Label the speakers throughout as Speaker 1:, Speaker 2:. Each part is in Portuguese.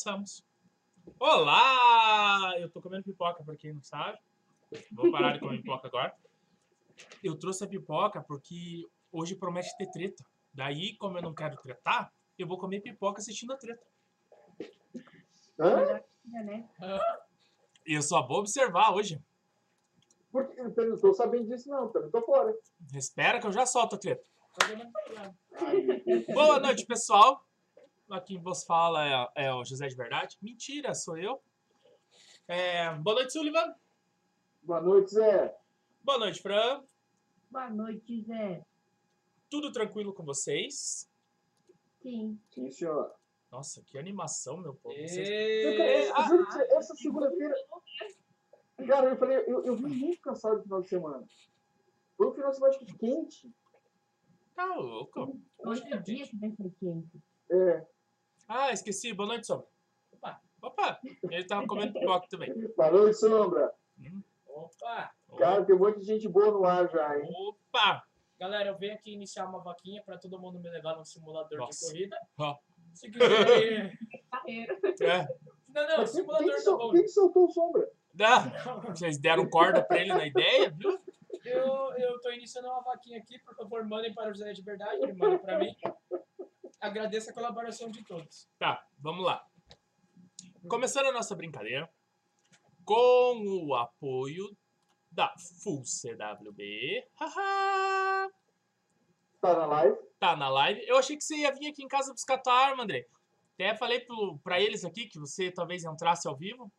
Speaker 1: começamos. Olá! Eu tô comendo pipoca, pra quem não sabe. Vou parar de comer pipoca agora. Eu trouxe a pipoca porque hoje promete ter treta. Daí, como eu não quero tretar, eu vou comer pipoca assistindo a treta.
Speaker 2: Hã?
Speaker 3: né?
Speaker 1: Eu só vou observar hoje.
Speaker 2: Porque, eu não tô sabendo disso, não. Também tô fora.
Speaker 1: Espera que eu já solto a treta. Boa noite, pessoal. Aqui quem vos fala é, é o José de Verdade. Mentira, sou eu. É, boa noite, Sullivan.
Speaker 2: Boa noite, Zé.
Speaker 1: Boa noite, Fran.
Speaker 3: Boa noite, Zé.
Speaker 1: Tudo tranquilo com vocês?
Speaker 3: Sim.
Speaker 2: Sim, senhor.
Speaker 1: Nossa, que animação, meu povo. Vocês-
Speaker 2: Eu, juro você, essa segunda-feira. Cara, eu falei, eu, eu vim muito cansado no final de semana. Foi um final de semana quente.
Speaker 1: Tá louco.
Speaker 3: Hoje é dia que vai ser quente.
Speaker 2: É.
Speaker 1: Ah, esqueci. Boa noite, Sombra. Opa. Opa. Ele tava comendo pipoca também.
Speaker 2: Boa noite, Sombra.
Speaker 4: Opa!
Speaker 2: Cara, tem um monte de gente boa no ar já, hein?
Speaker 1: Opa.
Speaker 4: Galera, eu venho aqui iniciar uma vaquinha pra todo mundo me levar no simulador
Speaker 1: Nossa.
Speaker 4: de corrida.
Speaker 1: Ó.
Speaker 4: Se quiser.
Speaker 1: É.
Speaker 4: Não, não,
Speaker 2: Mas quem, quem,
Speaker 4: simulador tá bom.
Speaker 2: quem que soltou o Sombra?
Speaker 1: Ah, vocês deram corda pra ele na ideia, viu?
Speaker 4: Eu, eu tô iniciando uma vaquinha aqui, por favor, mandem para o José de Verdade, ele manda pra mim. Agradeço a colaboração de todos.
Speaker 1: Tá, vamos lá. Começando a nossa brincadeira com o apoio da Full CWB. Haha.
Speaker 2: Tá na live?
Speaker 1: tá na live. Eu achei que você ia vir aqui em casa buscar tua arma, André. Até falei pro, pra eles aqui que você talvez entrasse ao vivo.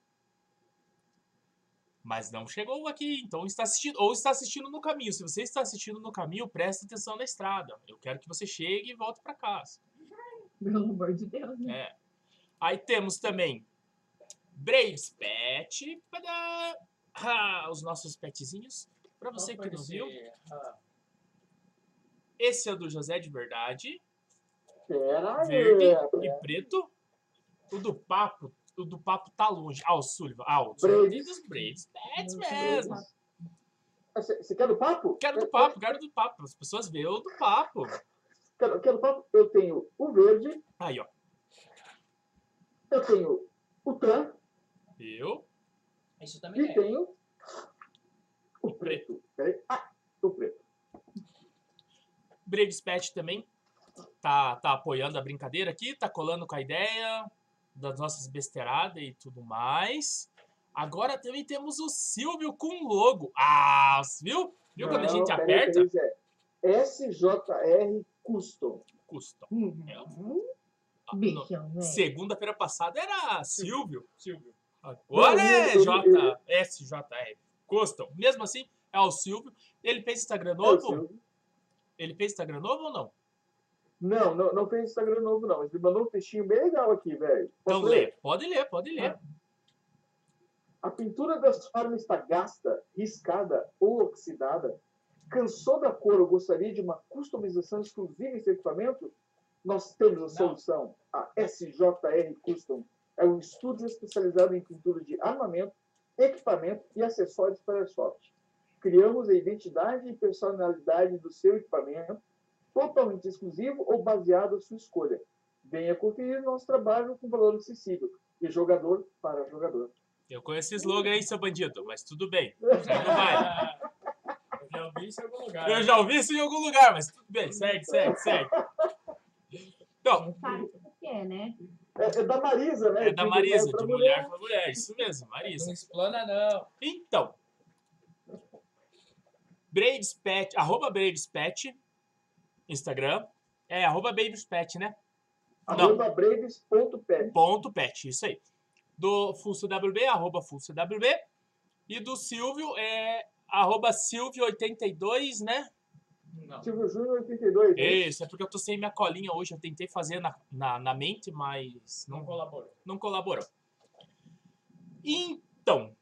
Speaker 1: Mas não chegou aqui, então está assistindo, ou está assistindo no caminho. Se você está assistindo no caminho, preste atenção na estrada. Eu quero que você chegue e volte para casa.
Speaker 3: Pelo amor de Deus, né?
Speaker 1: É. Aí temos também Braves Pet. Padá! Ah, os nossos petzinhos. Para você que não viu,
Speaker 4: Ah,
Speaker 1: esse é o do José de Verdade.
Speaker 2: Pera aí.
Speaker 1: verde e
Speaker 2: pera.
Speaker 1: preto. O do papo, o do papo tá longe. Ah, o Sullivan. Ah, o
Speaker 2: Braves.
Speaker 1: Sullivan dos Braves. Pets mesmo.
Speaker 2: Ah, Você você quer do papo?
Speaker 1: Quero do papo, quero do papo. As pessoas veem o do papo.
Speaker 2: Quero, quero papo. Eu tenho o verde,
Speaker 1: Aí, ó.
Speaker 2: eu tenho o tan
Speaker 1: Eu.
Speaker 4: isso também
Speaker 2: e
Speaker 4: é.
Speaker 2: tenho o preto. Peraí. Ah, o preto.
Speaker 1: Braves Pet também tá, tá apoiando a brincadeira aqui, tá colando com a ideia das nossas besteiradas e tudo mais. Agora também temos o Silvio com logo. Ah, viu? Viu quando a gente aperta?
Speaker 2: Zé. SJR Custom.
Speaker 1: Custa.
Speaker 2: Uhum.
Speaker 1: Ah,
Speaker 3: Bichão, né?
Speaker 1: Segunda-feira passada era Silvio.
Speaker 4: Silvio.
Speaker 1: Agora é J, SJR. Custom. Mesmo assim, é o Silvio. Ele fez Instagram
Speaker 2: É
Speaker 1: novo?
Speaker 2: Silvio.
Speaker 1: Ele fez Instagram novo ou não?
Speaker 2: Não, não, não fez Instagram novo, não. Mas ele mandou um textinho bem legal aqui, velho.
Speaker 1: Então
Speaker 2: Posso
Speaker 1: lê.
Speaker 2: ler?
Speaker 1: Pode ler, pode ler.
Speaker 2: A pintura das formas está gasta, riscada ou oxidada? Cansou da cor ou gostaria de uma customização exclusiva em seu equipamento? Nós temos a
Speaker 4: Não.
Speaker 2: solução. A SJR Custom é um estúdio especializado em pintura de armamento, equipamento e acessórios para airsoft. Criamos a identidade e personalidade do seu equipamento, totalmente exclusivo ou baseado à sua escolha. Venha conferir nosso trabalho com valor acessível, de jogador para jogador.
Speaker 1: Eu conheço esse slogan aí, seu bandido, mas tudo bem. Segue o baile.
Speaker 4: Eu já ouvi isso em algum lugar.
Speaker 1: Eu já ouvi isso em algum lugar, mas tudo bem. Segue, segue, segue. Então,
Speaker 3: Sabe o que é, né?
Speaker 2: É, é da Marisa, né?
Speaker 1: é da
Speaker 2: De
Speaker 1: Marisa,
Speaker 2: mulher pra
Speaker 1: de mulher para mulher. Isso mesmo, Marisa.
Speaker 4: Não explana, não.
Speaker 1: Então, Braves Pet, arroba Braves Pet, Instagram. É, arroba Braves Pet, né?
Speaker 2: Arroba braves.pet.
Speaker 1: Ponto pet, isso aí. Do FulCWB, arroba FulCWB. E do Silvio é arroba Silvio82, né?
Speaker 4: Não.
Speaker 2: Silvio Júnior 82. né?
Speaker 1: Isso, é porque eu tô sem minha colinha hoje. Eu tentei fazer na, na, na mente, mas
Speaker 4: Não
Speaker 1: não,
Speaker 4: colaborou.
Speaker 1: não colaborou. Então,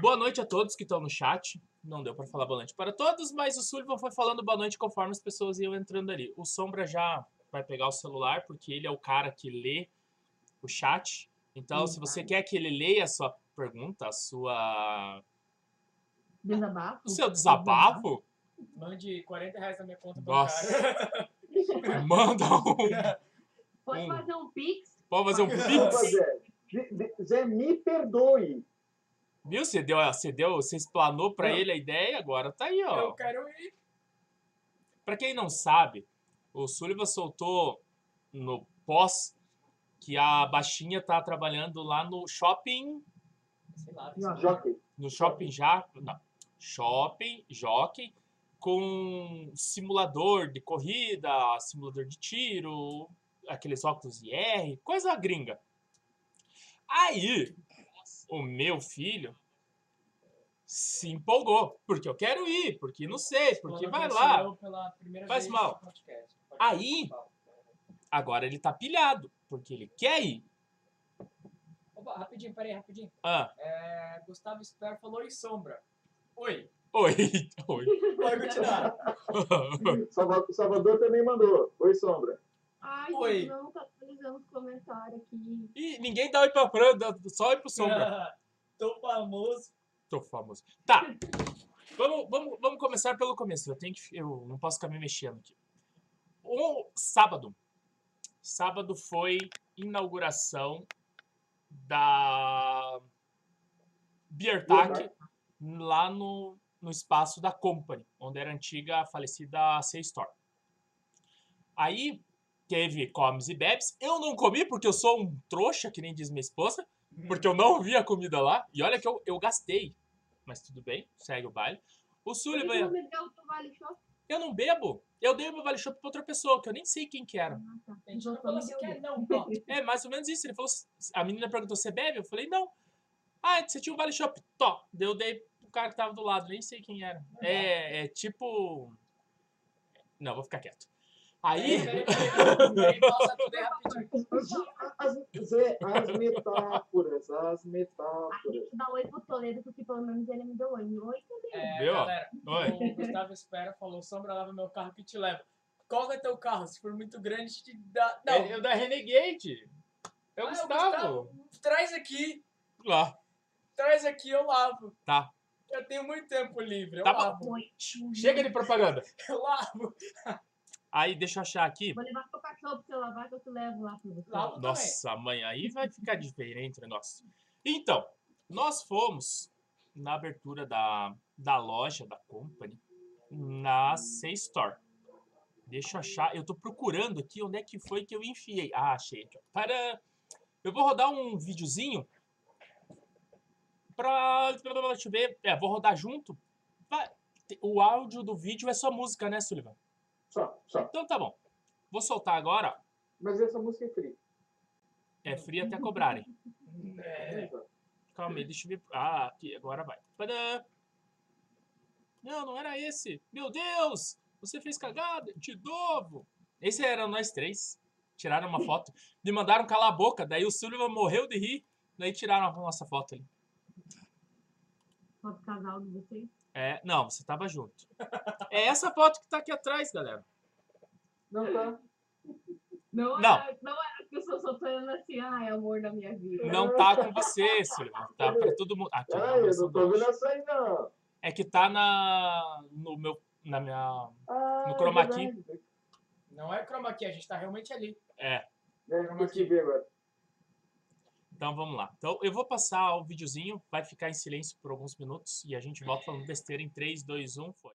Speaker 1: boa noite a todos que estão no chat. Não deu para falar boa noite para todos, mas o Sullivan foi falando boa noite conforme as pessoas iam entrando ali. O Sombra já vai pegar o celular, porque ele é o cara que lê o chat. Então, se você quer que ele leia a sua pergunta, a sua,
Speaker 3: Desabafo.
Speaker 1: o seu desabafo,
Speaker 4: Mande 40 reais na minha conta
Speaker 1: Nossa.
Speaker 4: bancária.
Speaker 1: manda um.
Speaker 3: Pode
Speaker 1: Hum.
Speaker 3: fazer um pix.
Speaker 1: Pode fazer um pix.
Speaker 2: Zé. Me perdoe.
Speaker 1: Viu? Você deu, você deu, você explanou pra
Speaker 2: Não.
Speaker 1: ele a ideia, agora tá aí, ó.
Speaker 4: Eu quero ir.
Speaker 1: Pra quem não sabe, o Sullivan soltou no pós que a baixinha tá trabalhando lá no shopping,
Speaker 4: Sei lá.
Speaker 3: Já.
Speaker 2: Jockey.
Speaker 1: no shopping já, não, shopping, jockey, com simulador de corrida, simulador de tiro, aqueles óculos IR, coisa gringa. Aí, o meu filho se empolgou, porque eu quero ir, porque não sei, porque vai lá. Faz mal. Aí-. Agora ele tá pilhado, porque ele quer ir.
Speaker 4: Opa, rapidinho, peraí, rapidinho.
Speaker 1: Ah,
Speaker 4: É, Gustavo Sper falou em sombra. Oi.
Speaker 1: oi, oi.
Speaker 4: Pode continuar.
Speaker 2: Salva- Salvador também mandou. Oi, Sombra.
Speaker 3: Ai,
Speaker 4: Oi.
Speaker 3: gente, não tá atualizando os comentários aqui.
Speaker 1: E ninguém dá oi pra Fran, dá só oi pro Sombra.
Speaker 4: Tô famoso.
Speaker 1: Tô famoso. Tá. Vamos, vamos, vamos começar pelo começo. Eu tenho que. Eu não posso ficar me mexendo aqui. O sábado. Sábado foi inauguração da Beertac lá no, no espaço da Company, onde era a antiga falecida C Store. Aí teve comes e bebes. Eu não comi porque eu sou um trouxa, que nem diz minha esposa, porque eu não vi a comida lá. E olha que eu, eu gastei. Mas tudo bem, segue o baile. O Sullivan,
Speaker 3: teu Vale
Speaker 1: eu não bebo. Eu dei o meu vale shop pra outra pessoa, que eu nem sei quem que era.
Speaker 3: Ah, tá.
Speaker 4: A gente
Speaker 3: Então,
Speaker 4: não falou assim, quer
Speaker 3: um.
Speaker 4: não.
Speaker 1: É mais ou menos isso. Ele falou, a menina perguntou, você bebe? Eu falei, não. Ah, você tinha um vale shop. Tó. Eu dei pro cara que tava do lado, nem sei quem era. É, é tipo... Não, vou ficar quieto. Aí...
Speaker 2: As, as- Zé, as metáforas, as
Speaker 3: A gente
Speaker 2: metáforas.
Speaker 3: dá oi pro Toledo, porque pelo menos ele me deu oi. Oi também.
Speaker 4: É,
Speaker 1: Viu?
Speaker 4: galera,
Speaker 1: Oi.
Speaker 4: o Gustavo Espera falou, Sombra, leva meu carro que te leva. Qual que é teu carro? Se for muito grande, te dá... Não,
Speaker 1: É, o da Renegade. É o
Speaker 4: Ah, é o
Speaker 1: Gustavo.
Speaker 4: traz aqui,
Speaker 1: Lá.
Speaker 4: traz aqui, eu lavo.
Speaker 1: Tá.
Speaker 4: Eu tenho muito tempo livre, eu
Speaker 1: Tá
Speaker 4: lavo.
Speaker 1: Chega de propaganda.
Speaker 4: Eu lavo.
Speaker 1: Aí, deixa eu achar aqui.
Speaker 3: Vou levar pro cachorro pra você lavar, que eu te levo lá pra você.
Speaker 4: Lavo também.
Speaker 1: Nossa, mãe, aí vai ficar diferente o negócio. Então, nós fomos na abertura da, da loja da Company na C Store. Deixa eu achar. Eu tô procurando aqui onde é que foi que eu enfiei. Ah, achei aqui. ó. Para. Eu vou rodar um videozinho pra. Deixa eu ver. É, vou rodar junto. O áudio do vídeo é só música, né, Sullivan?
Speaker 2: Só, só.
Speaker 1: Então tá bom. Vou soltar agora.
Speaker 2: Mas essa música é free.
Speaker 1: É frio até cobrarem.
Speaker 4: É.
Speaker 1: Calma aí, deixa eu ver. Ah, aqui, agora vai. Tadã! Não, não era esse. Meu Deus! Você fez cagada de novo. Esse era nós três. Tiraram uma foto. Me mandaram calar a boca. Daí o Sullivan morreu de rir. Daí tiraram a nossa foto ali.
Speaker 3: Foto casal de vocês.
Speaker 1: É, não, você tava junto. É essa foto que tá aqui atrás, galera.
Speaker 2: Não tá.
Speaker 3: Não,
Speaker 1: Não.
Speaker 3: Era, não era que eu sou soltando assim, ai, amor da minha vida.
Speaker 1: Não tá com você, Sullivan. Tá pra todo mundo. Aqui,
Speaker 2: Ai,
Speaker 1: não,
Speaker 2: eu não tô vendo essa aí, não.
Speaker 1: É que tá na. No meu. Na minha.
Speaker 2: Ah,
Speaker 1: No chroma key.
Speaker 2: verdade.
Speaker 4: Não é chroma key, a gente tá realmente ali.
Speaker 1: É.
Speaker 2: É, consegui ver agora.
Speaker 1: Então vamos lá. Então eu vou passar o videozinho, vai ficar em silêncio por alguns minutos e a gente volta falando besteira em 3, 2, 1, foi.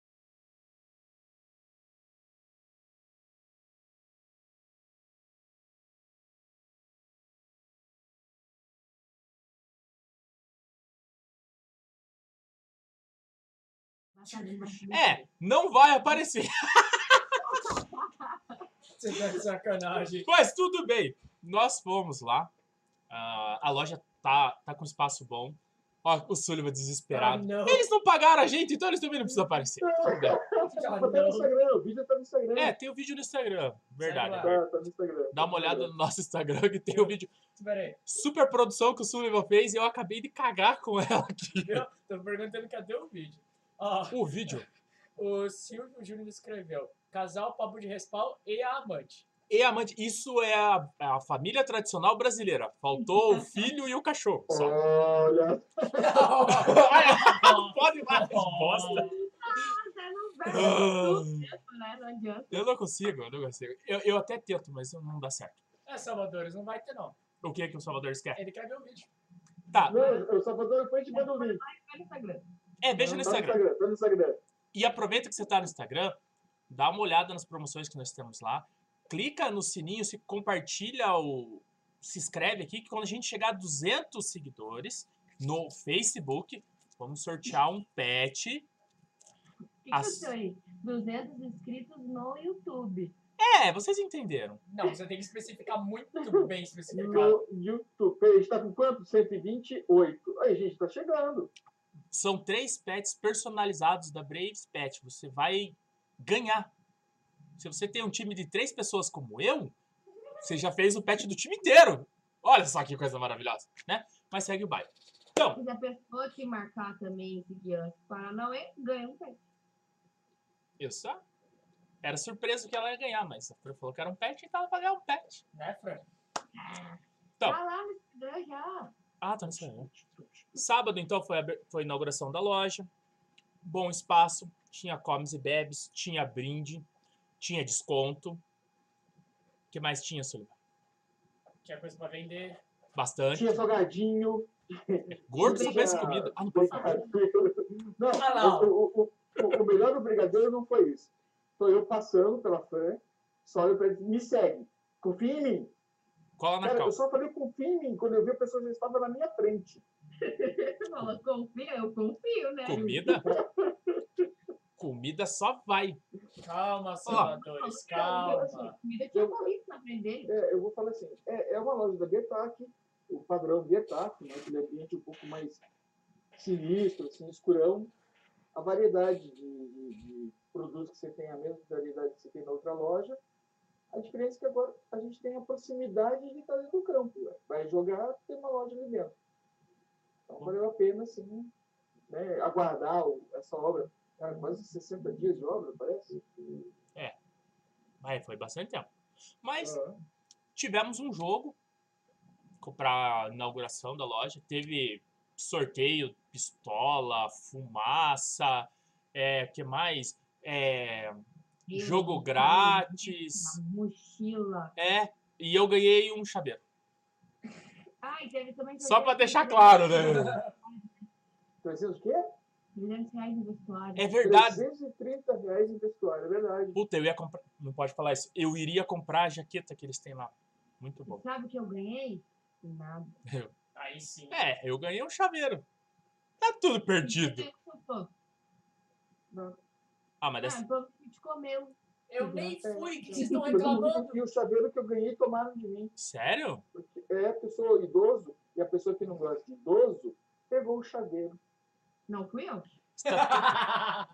Speaker 1: É, não vai aparecer.
Speaker 4: Você tá de sacanagem.
Speaker 1: Mas tudo bem. Nós fomos lá. Ah, a loja tá, tá com espaço bom. Ó, o Sullivan
Speaker 4: Ah,
Speaker 1: desesperado.
Speaker 4: não.
Speaker 1: Eles não pagaram a gente, então eles também não precisam aparecer. Tudo bem.
Speaker 4: Ah,
Speaker 2: Tá no. Instagram, o vídeo tá no Instagram.
Speaker 1: É, tem o vídeo no Instagram. Verdade.
Speaker 2: Tá, tá no Instagram.
Speaker 1: Dá uma olhada no nosso Instagram que tem o vídeo.
Speaker 4: Pera aí.
Speaker 1: super produção que o Sullivan fez e eu acabei de cagar com ela aqui.
Speaker 4: Viu? Tô perguntando cadê o vídeo.
Speaker 1: O vídeo.
Speaker 4: o Silvio Júnior escreveu: casal, papo de respaldo e a amante.
Speaker 1: E amante, isso é a, é a família tradicional brasileira. Faltou o filho e o cachorro. Só.
Speaker 2: Olha,
Speaker 1: Pode mais resposta.
Speaker 3: Você não vai. Né? Não adianta.
Speaker 1: Eu não consigo, eu não consigo. Eu, eu até tento, mas não dá certo.
Speaker 4: É, Salvadores, não vai ter não.
Speaker 1: O que que o Salvador quer?
Speaker 4: Ele quer ver o vídeo.
Speaker 1: Tá,
Speaker 2: Não, o Salvador depois te manda o link.
Speaker 3: Vai no Instagram.
Speaker 1: é, veja no
Speaker 2: Tá
Speaker 1: Instagram.
Speaker 2: Tá no Instagram.
Speaker 1: E aproveita que você tá no Instagram, dá uma olhada nas promoções que nós temos lá. Clica no sininho, se compartilha o. Se inscreve aqui, que quando a gente chegar a 200 seguidores no Facebook, vamos sortear um pet.
Speaker 3: O que, que
Speaker 1: As-
Speaker 3: eu sei? 200 inscritos no YouTube.
Speaker 1: É, vocês entenderam.
Speaker 4: Não, você tem que especificar muito bem especificado.
Speaker 2: No YouTube. Peraí, a gente tá com quanto? 128. Aí, gente, tá chegando.
Speaker 1: São três pets personalizados da Braves Pet. Você vai ganhar. Se você tem um time de três pessoas como eu, você já fez o pet do time inteiro. Olha só que coisa maravilhosa, né? Mas segue o baile. Então,
Speaker 3: Se a pessoa te marcar também seguir antes Paranauê, ganha um pet.
Speaker 1: isso era surpresa que ela ia ganhar, mas a Fran falou que era um pet, então ela vai ganhar um pet.
Speaker 4: Né, Fran?
Speaker 1: Então.
Speaker 3: Tá lá no Instagram já.
Speaker 1: Ah, tá no Instagram. Sábado, então, foi a, foi a inauguração da loja. Bom espaço. Tinha comes e bebes, tinha brinde, tinha desconto. O que mais tinha, Sullivan?
Speaker 4: Tinha coisa pra vender.
Speaker 1: Bastante.
Speaker 2: Tinha salgadinho.
Speaker 1: Gordo pensa em comida. Ah, não pode falar.
Speaker 2: Não,
Speaker 4: Ah, não.
Speaker 2: o, o, o, melhor do brigadeiro não foi isso. Foi eu passando pela Fran, só eu pra ele, me segue. Confia em mim.
Speaker 1: Cola na
Speaker 2: Cara, eu
Speaker 1: calça.
Speaker 2: só falei confia em mim quando eu vi a pessoa já estava na minha frente.
Speaker 3: Você falou, confia, eu confio, né?
Speaker 1: Comida? Comida só vai.
Speaker 4: Calma, Salvadores, calma.
Speaker 3: Comida tinha morrido na frente dele.
Speaker 2: É, eu vou falar assim, é, é uma loja da Bietac, o padrão Bietac, né, aquele ambiente um pouco mais sinistro, assim, escurão. A variedade de, de- de produtos que você tem, a mesma variedade que você tem na outra loja. A diferença é que agora a gente tem a proximidade de estar dentro do campo. né? Vai jogar, tem uma loja ali dentro. Então valeu a pena, assim, né, aguardar essa obra. Cara, quase 60 dias de obra, parece.
Speaker 1: Mas foi bastante tempo. Mas
Speaker 2: Ah,
Speaker 1: tivemos um jogo para inauguração da loja. Teve sorteio, pistola, fumaça, é, que mais? É, jogo grátis.
Speaker 3: Uma mochila.
Speaker 1: É, e eu ganhei um chaveiro.
Speaker 3: Ah, e teve também...
Speaker 1: Só pra deixar claro, né?
Speaker 2: 300 o quê?
Speaker 3: 300 reais no vestuário.
Speaker 1: É verdade.
Speaker 2: 330 reais em vestuário, é verdade.
Speaker 1: Puta, eu ia comprar. Não pode falar isso. Eu iria comprar a jaqueta que eles têm lá. Muito bom.
Speaker 3: Sabe o que eu ganhei? Nada.
Speaker 4: Aí sim.
Speaker 1: É, eu ganhei um chaveiro. Tá tudo perdido. Ah, mas
Speaker 3: Ah,
Speaker 1: dessa...
Speaker 3: então a gente comeu.
Speaker 4: Eu nem
Speaker 2: É,
Speaker 4: fui, que vocês estão reclamando.
Speaker 2: E o chaveiro que eu ganhei tomaram de mim.
Speaker 1: Sério?
Speaker 2: Porque é a pessoa idoso, e a pessoa que não gosta de idoso, pegou o chaveiro.
Speaker 3: Não fui eu.
Speaker 1: Você tá-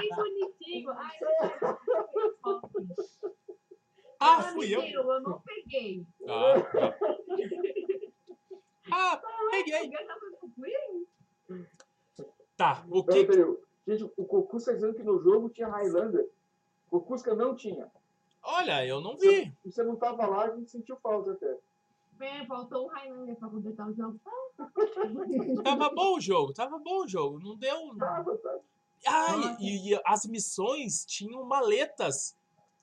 Speaker 3: Que bonitinho. Ai,
Speaker 1: Ah, fui eu.
Speaker 3: Eu não peguei.
Speaker 1: Ah, tá. ah, peguei.
Speaker 3: Fui.
Speaker 1: Tá, o que.
Speaker 2: Gente, o Cocusca dizendo que no jogo tinha Highlander. O Cocusca não tinha.
Speaker 1: Olha, eu não vi.
Speaker 2: Você não estava lá, a gente sentiu falta até.
Speaker 3: É, faltou um Highlander pra completar o jogo.
Speaker 1: Tava bom o jogo, tava bom o jogo. Não deu.
Speaker 2: Tava, tá?
Speaker 1: Ah, e, e as missões tinham maletas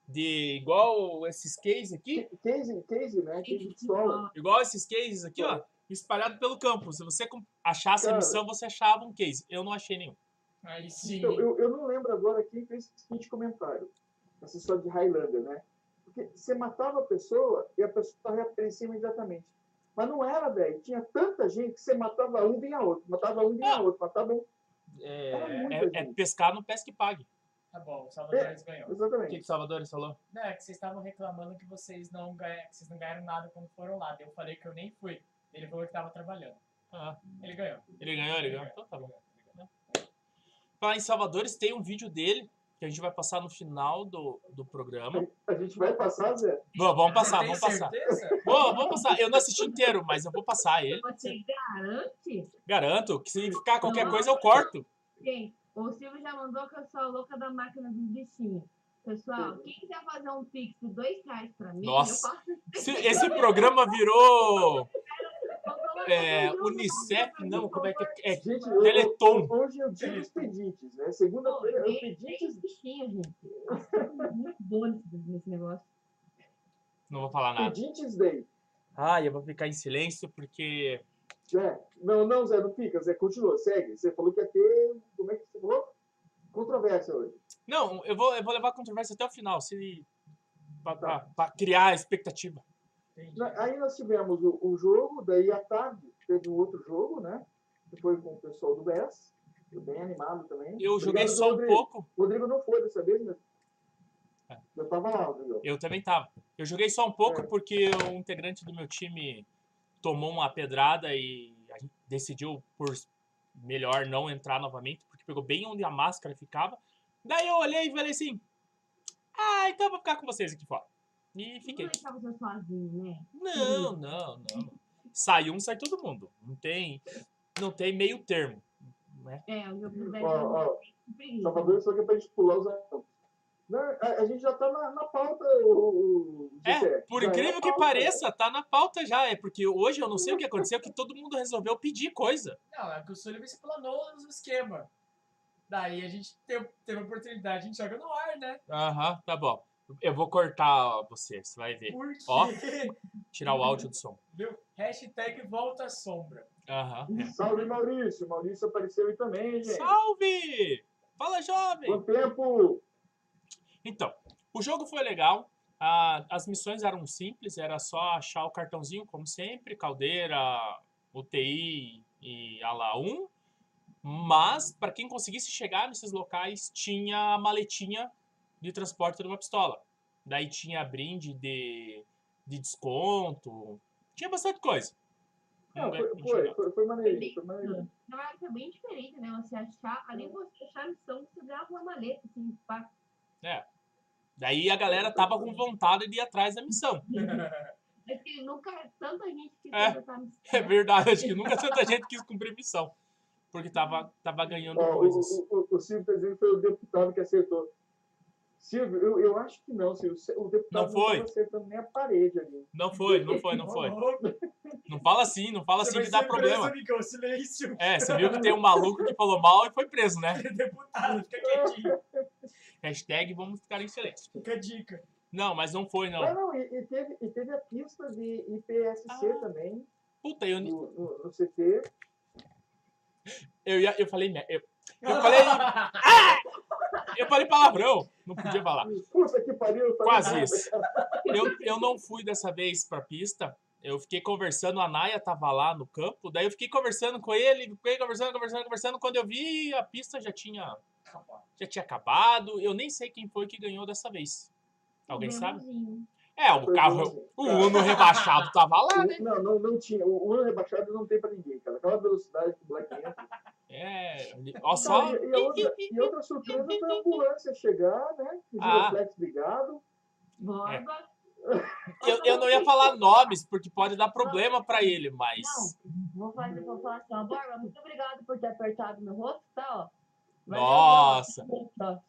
Speaker 1: de igual esses cases aqui,
Speaker 2: Case, case, né? Case de pistola.
Speaker 1: igual esses cases aqui, ó, espalhado pelo campo. Se você achasse a
Speaker 2: Cara.
Speaker 1: missão, você achava um case. Eu não achei nenhum.
Speaker 4: Aí sim.
Speaker 2: Então, eu, eu não lembro agora quem fez o seguinte comentário. Essa história de Highlander, né? Porque você matava a pessoa e a pessoa reaparecia imediatamente. Mas não era, velho. Tinha tanta gente que você matava um, vinha outro. Matava um, vinha
Speaker 1: Ah.
Speaker 2: outro. Matava um.
Speaker 1: É, é- é pescar no pesque pague.
Speaker 4: Tá bom, o Salvadores ganhou.
Speaker 1: O
Speaker 2: Exatamente.
Speaker 1: que, que o Salvador falou?
Speaker 4: Não, é que vocês estavam reclamando que vocês não ganharam, que vocês não ganharam nada quando foram lá. Eu falei que eu nem fui. Ele falou que tava trabalhando.
Speaker 1: Ah,
Speaker 4: Ele ganhou.
Speaker 1: ele ganhou, ele ganhou. Então tá bom. Falar em Salvadores, tem um vídeo dele que a gente vai passar no final do, do programa.
Speaker 2: A gente vai passar, Zé.
Speaker 1: Vamos, vamos passar, vamos passar. Vou, vamos passar. Eu não assisti inteiro, mas eu vou passar ele.
Speaker 3: Você garante?
Speaker 1: Garanto que se ficar qualquer coisa eu corto.
Speaker 3: Quem? O Silvio já mandou que eu sou a louca da máquina dos bichinhos. Pessoal, quem quiser fazer um pix de dois reais pra mim,
Speaker 1: Nossa. Se- Esse programa virou é,
Speaker 3: Eu
Speaker 1: Unicef, não, como é que é? é
Speaker 2: Gente, eu-
Speaker 1: Teleton.
Speaker 2: hoje é o dia dos pedintes, né? Segunda-feira é o
Speaker 3: Tem
Speaker 2: pedintes.
Speaker 3: bichinhos, gente. Eu muito boa nesse, negócio.
Speaker 1: Não vou falar nada.
Speaker 2: Pedintes Day.
Speaker 1: Ah, eu vou ficar em silêncio porque.
Speaker 2: Zé, não, não, Zé, não fica. Zé, continua, segue. Você falou que ia ter. Como é que você falou? Controvérsia hoje.
Speaker 1: Não, eu vou, eu vou levar a controvérsia até o final, se. Pra,
Speaker 2: Tá.
Speaker 1: pra- pra criar expectativa.
Speaker 4: Entendi.
Speaker 2: Aí nós tivemos o, o jogo, daí à tarde teve um outro jogo, né? Que foi com o pessoal do BES. Bem animado também.
Speaker 1: Eu joguei
Speaker 2: Obrigado,
Speaker 1: só um
Speaker 2: Rodrigo.
Speaker 1: pouco.
Speaker 2: O Rodrigo não foi dessa vez, né?
Speaker 1: É.
Speaker 2: Eu tava lá, Rodrigo.
Speaker 1: Eu também tava. Eu joguei só um pouco
Speaker 2: É.
Speaker 1: porque um integrante do meu time tomou uma pedrada e a gente decidiu por melhor não entrar novamente, porque pegou bem onde a máscara ficava. Daí eu olhei e falei assim: Ah, então eu vou ficar com vocês aqui fora. E
Speaker 3: Não
Speaker 1: fiquei.
Speaker 3: deixar você sozinho, né?
Speaker 1: Não, não, não. Sai um, sai todo mundo. Não tem, não tem meio termo. Né?
Speaker 3: É, o jogo do
Speaker 2: Ó, ó,
Speaker 3: preguiça.
Speaker 2: Salvador só que é pra gente pular os. Não, a, a gente já tá na, na pauta, o, o
Speaker 1: É, por
Speaker 2: na
Speaker 1: incrível que
Speaker 2: pauta.
Speaker 1: pareça, tá na pauta já. É porque hoje eu não sei o que aconteceu, que todo mundo resolveu pedir coisa.
Speaker 4: Não, é que o Sullivan explanou os esquemas. Daí a gente teve, teve a oportunidade, a gente joga no ar, né?
Speaker 1: Aham, tá bom. Eu vou cortar você, você vai ver.
Speaker 4: Por quê?
Speaker 1: Ó. Tirar o áudio do som.
Speaker 4: Viu? Hashtag volta à sombra.
Speaker 1: É.
Speaker 2: Salve, Maurício. Maurício apareceu aí também, gente.
Speaker 1: Salve! Fala, jovem!
Speaker 2: Quanto tempo?
Speaker 1: Então, o jogo foi legal. Ah, as missões eram simples, era só achar o cartãozinho, como sempre, caldeira, UTI e ala 1. Mas, para quem conseguisse chegar nesses locais, tinha a maletinha de transporte de uma pistola. Daí tinha brinde de, de desconto, tinha bastante coisa.
Speaker 2: Não,
Speaker 1: Não
Speaker 2: foi, foi, foi, foi maneiro, foi maneiro.
Speaker 3: Na verdade, foi bem diferente, né? Você achar, além de você achar a missão, você ganhava uma maleta, assim, pá.
Speaker 1: Daí a galera tava com vontade de ir atrás da missão.
Speaker 3: É que nunca tanta gente que
Speaker 1: É.
Speaker 3: essa missão.
Speaker 1: É verdade, acho que nunca tanta gente quis cumprir missão. Porque tava, tava ganhando
Speaker 2: Ó, o,
Speaker 1: coisas.
Speaker 2: o, o, o Silvio tá dizendo que foi o deputado que acertou. Silvio, eu, eu acho que não, Silvio. O deputado
Speaker 1: Não foi.
Speaker 2: tava acertando nem a parede ali.
Speaker 1: Não foi, não foi, não foi. Não fala assim, não fala
Speaker 4: Você
Speaker 1: assim que dá
Speaker 4: ser
Speaker 1: problema.
Speaker 4: preso, amigão, silêncio.
Speaker 1: É, você viu que tem um maluco que falou mal e foi preso, né?
Speaker 4: Deputado, fica quietinho.
Speaker 1: Hashtag vamos ficar em silêncio.
Speaker 4: Fica a dica.
Speaker 1: Não, mas não foi,
Speaker 2: Não,
Speaker 1: não.
Speaker 2: não, e, e teve, e teve a pista de IPSC
Speaker 1: Ah.
Speaker 2: também,
Speaker 1: Puta, eu,
Speaker 2: no, no, no CT.
Speaker 1: eu, ia- eu falei. Eu, eu falei. Eu falei palavrão. Não podia falar.
Speaker 2: Puta que pariu.
Speaker 1: Quase
Speaker 2: nada.
Speaker 1: isso. Eu, eu não fui dessa vez pra pista. Eu fiquei conversando, a Naya tava lá no campo, daí eu fiquei conversando com ele, fiquei conversando, conversando, conversando. Quando eu vi, a pista já tinha, já tinha acabado. Eu nem sei quem foi que ganhou dessa vez. Alguém sabe?
Speaker 3: Leãozinho.
Speaker 1: É, o
Speaker 2: Foi
Speaker 1: carro, o Uno rebaixado tava lá, né?
Speaker 2: Não, não, não tinha. O o Uno rebaixado não tem pra ninguém, cara. Aquela velocidade que o Black entra.
Speaker 1: É, ó só.
Speaker 2: E, e outra, e outra surpresa foi a ambulância chegar, né? O
Speaker 1: Ah.
Speaker 2: reflexo ligado.
Speaker 3: Borba.
Speaker 1: Eu, eu não ia falar nomes, porque pode dar problema pra ele, mas.
Speaker 3: Não, vou fazer, vou falar assim, ó, Borba, muito obrigado por ter apertado meu rosto, tá, ó.
Speaker 1: Nossa.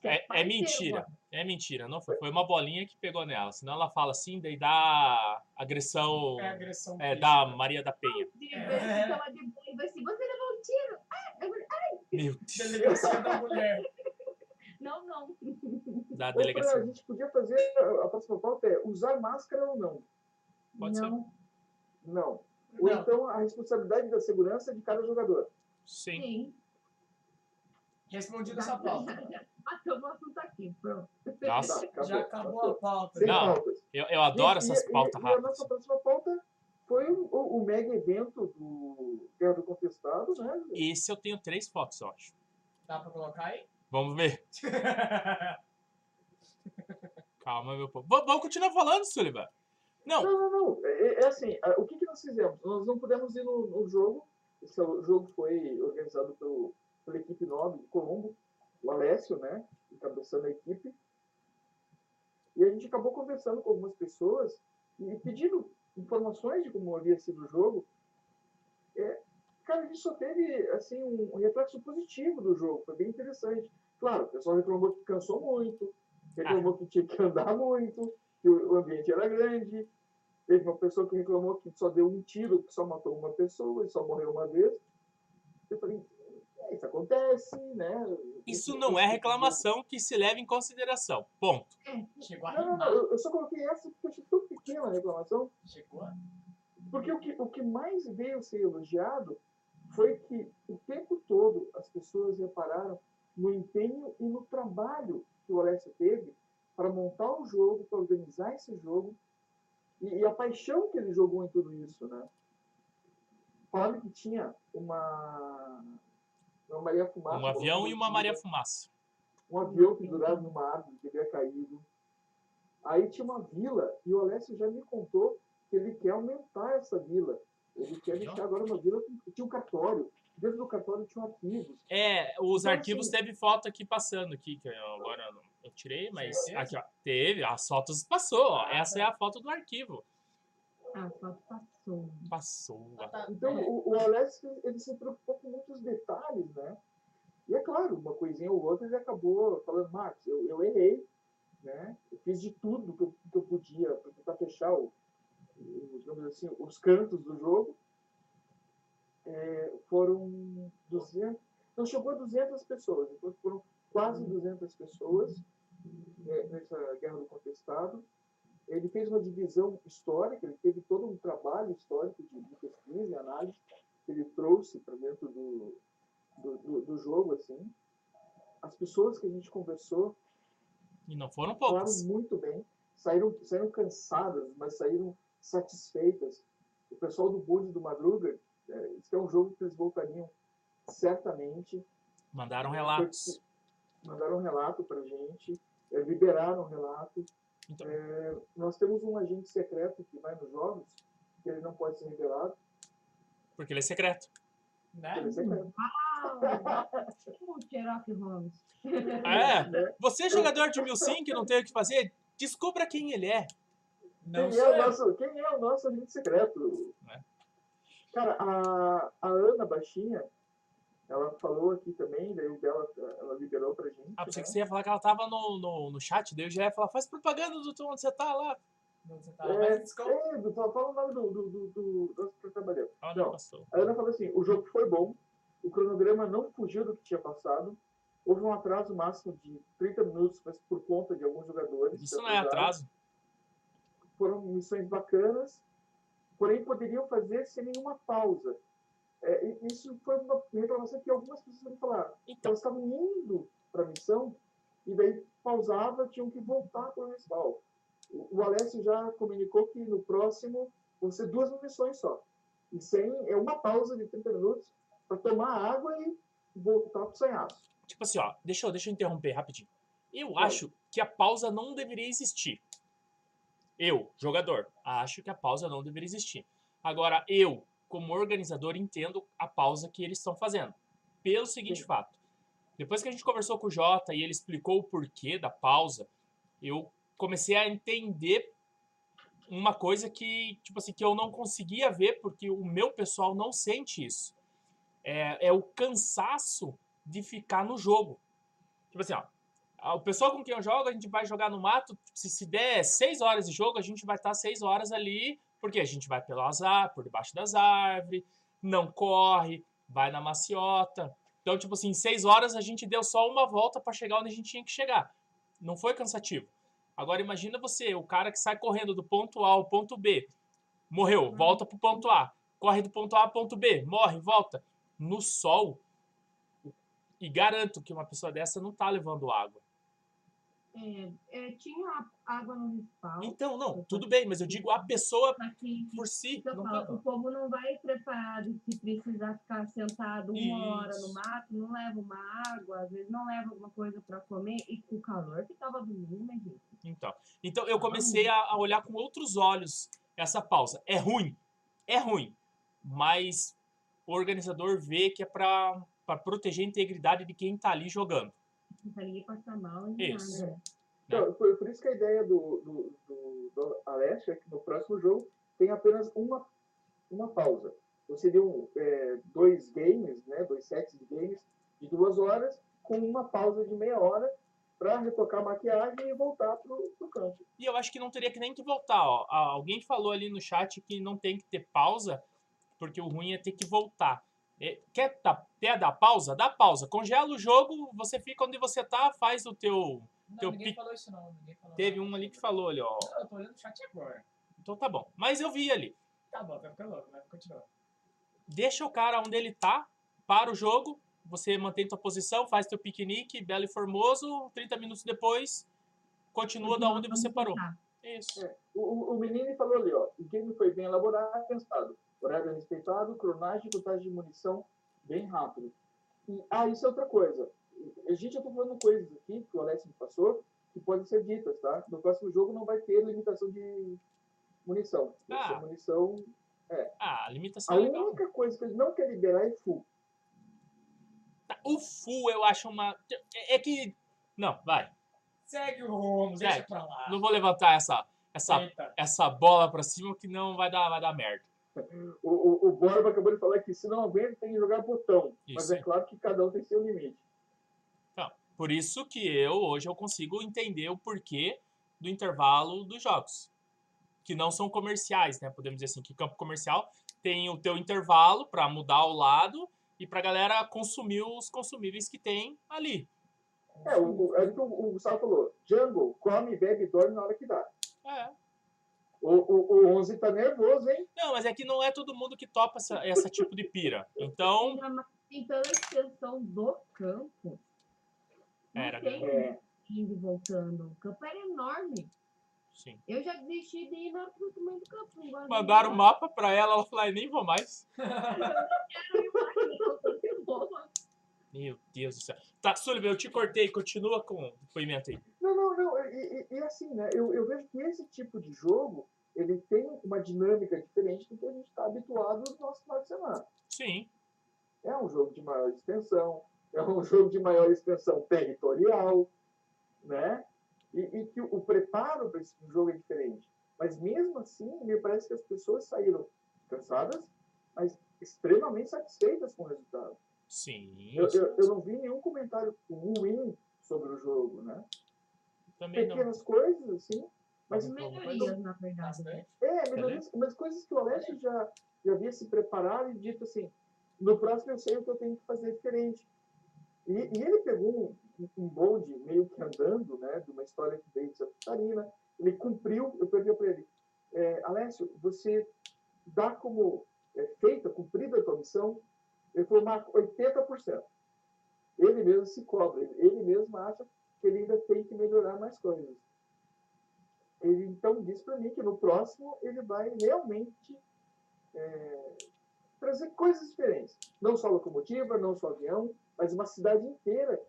Speaker 1: É, é
Speaker 3: parceiro,
Speaker 1: mentira. É mentira, não foi. Foi uma bolinha que pegou nela. Senão ela fala assim, daí dá agressão.
Speaker 4: É agressão
Speaker 1: É, da Maria da Penha.
Speaker 4: É.
Speaker 3: assim, você levou um tiro. Eu falei,
Speaker 1: Meu Deus.
Speaker 4: Delegacia da mulher.
Speaker 3: não, não.
Speaker 1: Da
Speaker 2: Ou pra- a
Speaker 1: delegacia.
Speaker 2: gente podia fazer. A próxima pauta é usar máscara ou não?
Speaker 1: Pode ser.
Speaker 3: não.
Speaker 2: Não. Ou
Speaker 4: Não.
Speaker 2: então a responsabilidade da segurança de cada jogador.
Speaker 1: Sim.
Speaker 3: Sim.
Speaker 4: Respondido essa pauta.
Speaker 3: Matamos o assunto aqui, pronto.
Speaker 1: Nossa,
Speaker 2: Tá,
Speaker 4: Já acabou a pauta.
Speaker 1: Não. eu, eu adoro
Speaker 2: E-
Speaker 1: essas
Speaker 2: e-
Speaker 1: pautas
Speaker 2: e, e a
Speaker 1: rápidas.
Speaker 2: nossa próxima pauta foi o, o- mega evento do Guerra do Contestado, né?
Speaker 1: Esse eu tenho três fotos, eu acho.
Speaker 4: Dá pra colocar aí?
Speaker 1: Vamos ver. Calma, meu povo. V- Vamos continuar falando, Sullivan. Não,
Speaker 2: Não, não, não. É, é assim, a- o que, que nós fizemos? Nós não pudemos ir no, no jogo. Esse é o jogo foi organizado pelo, pela equipe nobre de Colombo, o Alessio, né? Encabeçando a equipe. E a gente acabou conversando com algumas pessoas e pedindo informações de como havia sido o jogo. É, cara, a gente só teve assim, um, reflexo positivo do jogo. Foi bem interessante. Claro, o pessoal reclamou que cansou muito, reclamou que tinha que andar muito, que o ambiente era grande. Teve uma pessoa que reclamou que só deu um tiro, que só matou uma pessoa e só morreu uma vez. Eu falei, é, isso acontece, né?
Speaker 1: isso não é reclamação que se leva em consideração. Ponto.
Speaker 4: Chegou a
Speaker 2: Não, não, não, eu só coloquei essa porque eu achei tão Pequena reclamação,
Speaker 4: Chegou?
Speaker 2: porque o que, o que mais veio ser elogiado foi que o tempo todo as pessoas repararam no empenho e no trabalho que o Alessio teve para montar o jogo, para organizar esse jogo e, e a paixão que ele jogou em tudo isso, né? Falaram que tinha uma, uma Maria Fumaça.
Speaker 1: Um avião e uma Maria Fumaça.
Speaker 2: um avião pendurado numa árvore que havia caído. Aí tinha uma vila, e o Alessio já me contou que ele quer aumentar essa vila. Ele quer deixar agora uma vila que tinha um cartório. Dentro do cartório tinha arquivos.
Speaker 1: É, os
Speaker 2: Então,
Speaker 1: arquivos
Speaker 2: assim-
Speaker 1: teve foto aqui passando aqui, que eu agora eu tirei, mas
Speaker 4: Certeza?
Speaker 1: aqui ó, teve, as fotos passou, ó. Essa é a foto do arquivo.
Speaker 3: Ah, a foto passou.
Speaker 1: Passou.
Speaker 4: Ah, tá.
Speaker 2: Então, o, o Alessio, ele se preocupou com muitos detalhes, né? E é claro, uma coisinha ou outra ele acabou falando, Marcos, eu, eu errei, né? Eu fiz de tudo que eu, que eu podia para fechar o- digamos assim, os cantos do jogo. É, foram 200, não chegou a 200 pessoas, então foram quase 200 pessoas né, nessa Guerra do Contestado. Ele fez uma divisão histórica, ele teve todo um trabalho histórico de, de pesquisa e análise que ele trouxe para dentro do, do, do, do jogo, assim. As pessoas que a gente conversou
Speaker 1: E não foram
Speaker 2: falaram
Speaker 1: poucos.
Speaker 2: muito bem, saíram, saíram cansadas, mas saíram satisfeitas. O pessoal do Bud do Madruga, é, isso é um jogo que eles voltariam certamente.
Speaker 1: Mandaram relatos.
Speaker 2: Mandaram um relato para gente, é, liberaram um relato.
Speaker 1: Então,
Speaker 2: É, nós temos um agente secreto que vai nos jogos, que ele não pode ser revelado,
Speaker 1: porque ele é secreto.
Speaker 4: Né?
Speaker 2: ele é
Speaker 3: Holmes.
Speaker 1: É,
Speaker 2: Né?
Speaker 1: você jogador de 1005 que não tem o que fazer, descubra quem ele é.
Speaker 4: Não
Speaker 2: Quem é, o nosso, quem é o nosso agente secreto?
Speaker 1: É.
Speaker 2: Cara, a, a Ana Baixinha, ela falou aqui também, daí o dela, ela liberou pra gente.
Speaker 1: Ah, pensei
Speaker 2: né?
Speaker 1: que você ia falar que ela tava no, no, no chat, daí eu já ia falar, faz propaganda do onde você tá lá.
Speaker 4: Você.
Speaker 2: É, do- fala o nome do, do, do, do, do que trabalhando.
Speaker 1: Ah,
Speaker 2: Não.
Speaker 1: passou.
Speaker 2: A Ana falou assim: o jogo foi bom, o cronograma não fugiu do que tinha passado, houve um atraso máximo de 30 minutos, mas por conta de alguns jogadores.
Speaker 1: Isso não é atraso.
Speaker 2: Foram missões bacanas, porém poderiam fazer sem nenhuma pausa. É, isso foi uma reclamação que algumas pessoas me falaram.
Speaker 1: Então,
Speaker 2: Elas estavam indo para a missão e daí pausava, tinham que voltar para o municipal. O, Alessio já comunicou que no próximo vão ser duas missões só. E sem é uma pausa de 30 minutos para tomar água e voltar para o sanhaço.
Speaker 1: tipo assim, ó, deixa eu, deixa eu interromper rapidinho. Eu
Speaker 2: Vai.
Speaker 1: acho que a pausa não deveria existir. Eu, jogador, acho que a pausa não deveria existir. Agora, eu, como organizador, entendo a pausa que eles estão fazendo. Pelo seguinte
Speaker 2: Sim.
Speaker 1: fato. Depois que a gente conversou com o Jota e ele explicou o porquê da pausa, eu comecei a entender uma coisa que, tipo assim, que eu não conseguia ver porque o meu pessoal não sente isso. É, é o cansaço de ficar no jogo. Tipo assim, ó. O pessoal com quem eu jogo, a gente vai jogar no mato. Se, se der seis horas de jogo, a gente vai estar seis horas ali. Porque a gente vai pelo azar, por debaixo das árvores, não corre, vai na maciota. Então, tipo assim, em seis horas a gente deu só uma volta para chegar onde a gente tinha que chegar. Não foi cansativo. Agora imagina você, o cara que sai correndo do ponto A ao ponto B, morreu, volta pro ponto A, corre do ponto A ao ponto B, morre, volta. No sol, e garanto que uma pessoa dessa não tá levando água.
Speaker 3: É, é, tinha água no respawn.
Speaker 1: Então, não, tudo bem, mas eu digo a pessoa
Speaker 3: que
Speaker 1: por si. Não
Speaker 3: falo,
Speaker 1: tá-
Speaker 3: o povo não vai preparado se precisar ficar sentado uma hora
Speaker 1: Isso.
Speaker 3: no mato, não leva uma água, às vezes não leva alguma coisa para comer, e com o calor que tava domingo, né, gente?
Speaker 1: Então, então eu comecei a, a olhar com outros olhos essa pausa. É ruim, é ruim, mas o organizador vê que é para proteger a integridade de quem tá ali jogando.
Speaker 3: Não ninguém passar mal,
Speaker 1: Isso.
Speaker 3: nada.
Speaker 2: Então, foi por isso que a ideia do, do, do, do Alessio é que no próximo jogo tem apenas uma, uma pausa. Então seriam é, dois games, né, dois sets de games de duas horas, com uma pausa de meia hora para retocar a maquiagem e voltar pro, pro campo.
Speaker 1: E eu acho que não teria que nem que voltar. Ó. Alguém falou ali no chat que não tem que ter pausa, porque o ruim é ter que voltar. Quer, dar- quer dar pausa? Dá pausa. Congela o jogo, você fica onde você tá, faz o teu.
Speaker 4: Não,
Speaker 1: Teu
Speaker 4: ninguém falou isso não. Ninguém falou
Speaker 1: Teve
Speaker 4: nada.
Speaker 1: um ali que falou ali, ó.
Speaker 4: Não, eu tô olhando o chat agora.
Speaker 1: Então tá bom. Mas eu vi ali.
Speaker 4: Tá bom, vai ficar louco, vai continuar.
Speaker 1: Deixa o cara onde ele tá, para o jogo, você mantém tua posição, faz teu piquenique, belo e formoso, 30 minutos depois, continua da onde você parou. Isso.
Speaker 2: É, o, o- menino falou ali, ó, o game foi bem elaborado pensado. Horário respeitado, cronagem e contagem de munição bem rápido. E, ah, isso é outra coisa. A gente, eu tô falando coisas aqui que o Alex me passou, que podem ser ditas, tá? No próximo jogo não vai ter limitação de munição.
Speaker 1: Ah.
Speaker 2: munição...
Speaker 1: Ah, a limitação
Speaker 2: A
Speaker 1: é legal.
Speaker 2: única coisa que ele não quer liberar é full.
Speaker 1: Tá, O full eu acho uma. É é que. Não, vai.
Speaker 4: Segue o rumo, deixa
Speaker 1: Segue.
Speaker 4: pra lá.
Speaker 1: Não vou levantar essa, essa,
Speaker 4: Eita.
Speaker 1: essa bola pra cima que não vai dar, vai dar merda.
Speaker 2: O, o, o Borba acabou de falar que se não aguenta tem que jogar botão. Mas
Speaker 1: Isso.
Speaker 2: é claro que cada um tem seu limite.
Speaker 1: Por isso que eu, hoje, eu consigo entender o porquê do intervalo dos jogos. Que não são comerciais, né? Podemos dizer assim, que campo comercial tem o teu intervalo pra mudar o lado e pra galera consumir os consumíveis que tem ali.
Speaker 2: É, o, o, é o que o, o Gustavo falou. Jungle, come, bebe e dorme na hora que dá.
Speaker 1: É.
Speaker 2: O, o, o 11 tá nervoso, hein?
Speaker 1: Não, mas é que não é todo mundo que topa essa, essa tipo de pira. Então,
Speaker 3: Tem toda a extensão do campo. Não
Speaker 1: Era
Speaker 3: tem
Speaker 2: É,
Speaker 3: indo e voltando. O campo era enorme.
Speaker 1: sim.
Speaker 3: Eu já desisti de ir na pro tamanho do campo.
Speaker 1: Mandaram o mapa pra ela, ela falou, "Ai, nem vou mais.
Speaker 3: Quero ir mais, não, tô de boa.
Speaker 1: Meu Deus do céu. Tá, Sullivan, eu te cortei, continua com o depoimento aí.
Speaker 2: Não, não, não. E, e- e assim, né? Eu, eu vejo que esse tipo de jogo, ele tem uma dinâmica diferente do que a gente está habituado no nosso final de semana.
Speaker 1: Sim,
Speaker 2: É um jogo de maior extensão, é um jogo de maior extensão territorial, né? E, e que o preparo para esse jogo é diferente. Mas mesmo assim, me parece que as pessoas saíram cansadas, mas extremamente satisfeitas com o resultado.
Speaker 1: sim.
Speaker 2: Eu, eu, eu não vi nenhum comentário ruim sobre o jogo, né?
Speaker 1: Também não.
Speaker 2: Pequenas coisas, assim, mas
Speaker 3: Melhorias, na verdade. né?
Speaker 2: É, melhorias, mas coisas que o Alessio já, já havia se preparado e dito assim, no próximo eu sei o que eu tenho que fazer diferente. E, e ele pegou um, um bonde meio que andando, né, de uma história que veio de Santa Catarina, ele cumpriu, eu perguntei para ele, é, Alessio, você dá como é, feita, cumprida a tua missão? Ele falou, Marco, 80%. Ele mesmo se cobra, ele, ele mesmo acha que ele ainda tem que melhorar mais coisas. Ele então disse para mim que no próximo ele vai realmente é, trazer coisas diferentes. Não só locomotiva, não só avião, mas uma cidade inteira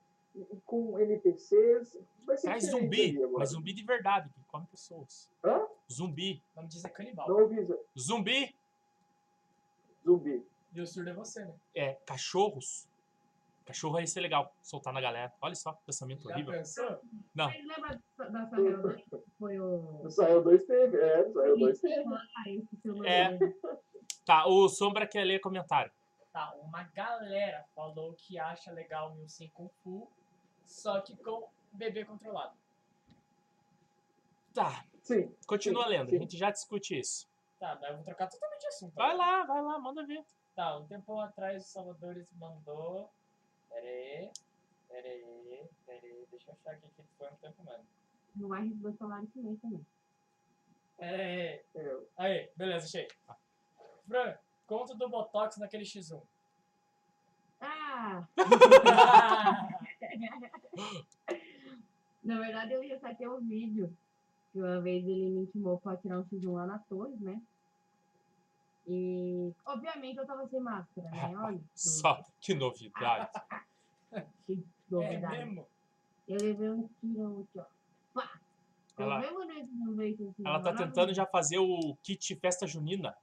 Speaker 2: com NPCs. Vai ser
Speaker 1: Traz zumbi, mas zumbi de verdade, que come pessoas.
Speaker 2: Hã?
Speaker 1: Zumbi.
Speaker 4: O nome disso é canibal.
Speaker 2: Não avisa.
Speaker 1: Zumbi
Speaker 2: Zumbi.
Speaker 4: E o surdo é você, né?
Speaker 1: é cachorros. Cachorro ia ser legal, soltar na galera. Olha só, pensamento
Speaker 4: Já
Speaker 1: horrível.
Speaker 4: pensou?
Speaker 1: Não.
Speaker 3: Mas lembra da- Sahel 2? Foi o.
Speaker 2: Israel 2 teve, é, Israel 2 teve.
Speaker 3: Ah,
Speaker 1: É.
Speaker 3: dele.
Speaker 1: Tá, o Sombra quer ler comentário.
Speaker 4: Tá, uma galera falou que acha legal o 1005 com full, só que com bebê controlado.
Speaker 1: Tá,
Speaker 2: Sim.
Speaker 1: continua
Speaker 2: Sim,
Speaker 1: lendo,
Speaker 2: sim.
Speaker 1: a gente já discute isso.
Speaker 4: Tá, mas eu vou trocar totalmente de assunto.
Speaker 1: Vai
Speaker 4: agora.
Speaker 1: lá, vai lá, manda ver.
Speaker 4: Tá, um tempo atrás o Salvadores mandou. Pera aí. Pera aí. Pera aí. Deixa eu achar aqui que foi um tempo mesmo.
Speaker 3: No ar, eles dois falaram isso mesmo também.
Speaker 4: Pera aí.
Speaker 2: É,
Speaker 4: Aí, beleza, achei. Fran, conta do Botox naquele X1.
Speaker 3: Ah! Na verdade, eu ia ter um vídeo. Que uma vez ele me intimou pra tirar um X1 lá na Torres, né? E, obviamente, eu tava sem máscara, né? Olha,
Speaker 1: Só, que novidade.
Speaker 3: que
Speaker 4: é
Speaker 3: novidade.
Speaker 4: mesmo?
Speaker 3: Eu levei um tirão aqui, ó. Pá!
Speaker 1: Ela-
Speaker 3: no peito, assim,
Speaker 1: Ela tá tentando já fazer o kit festa junina.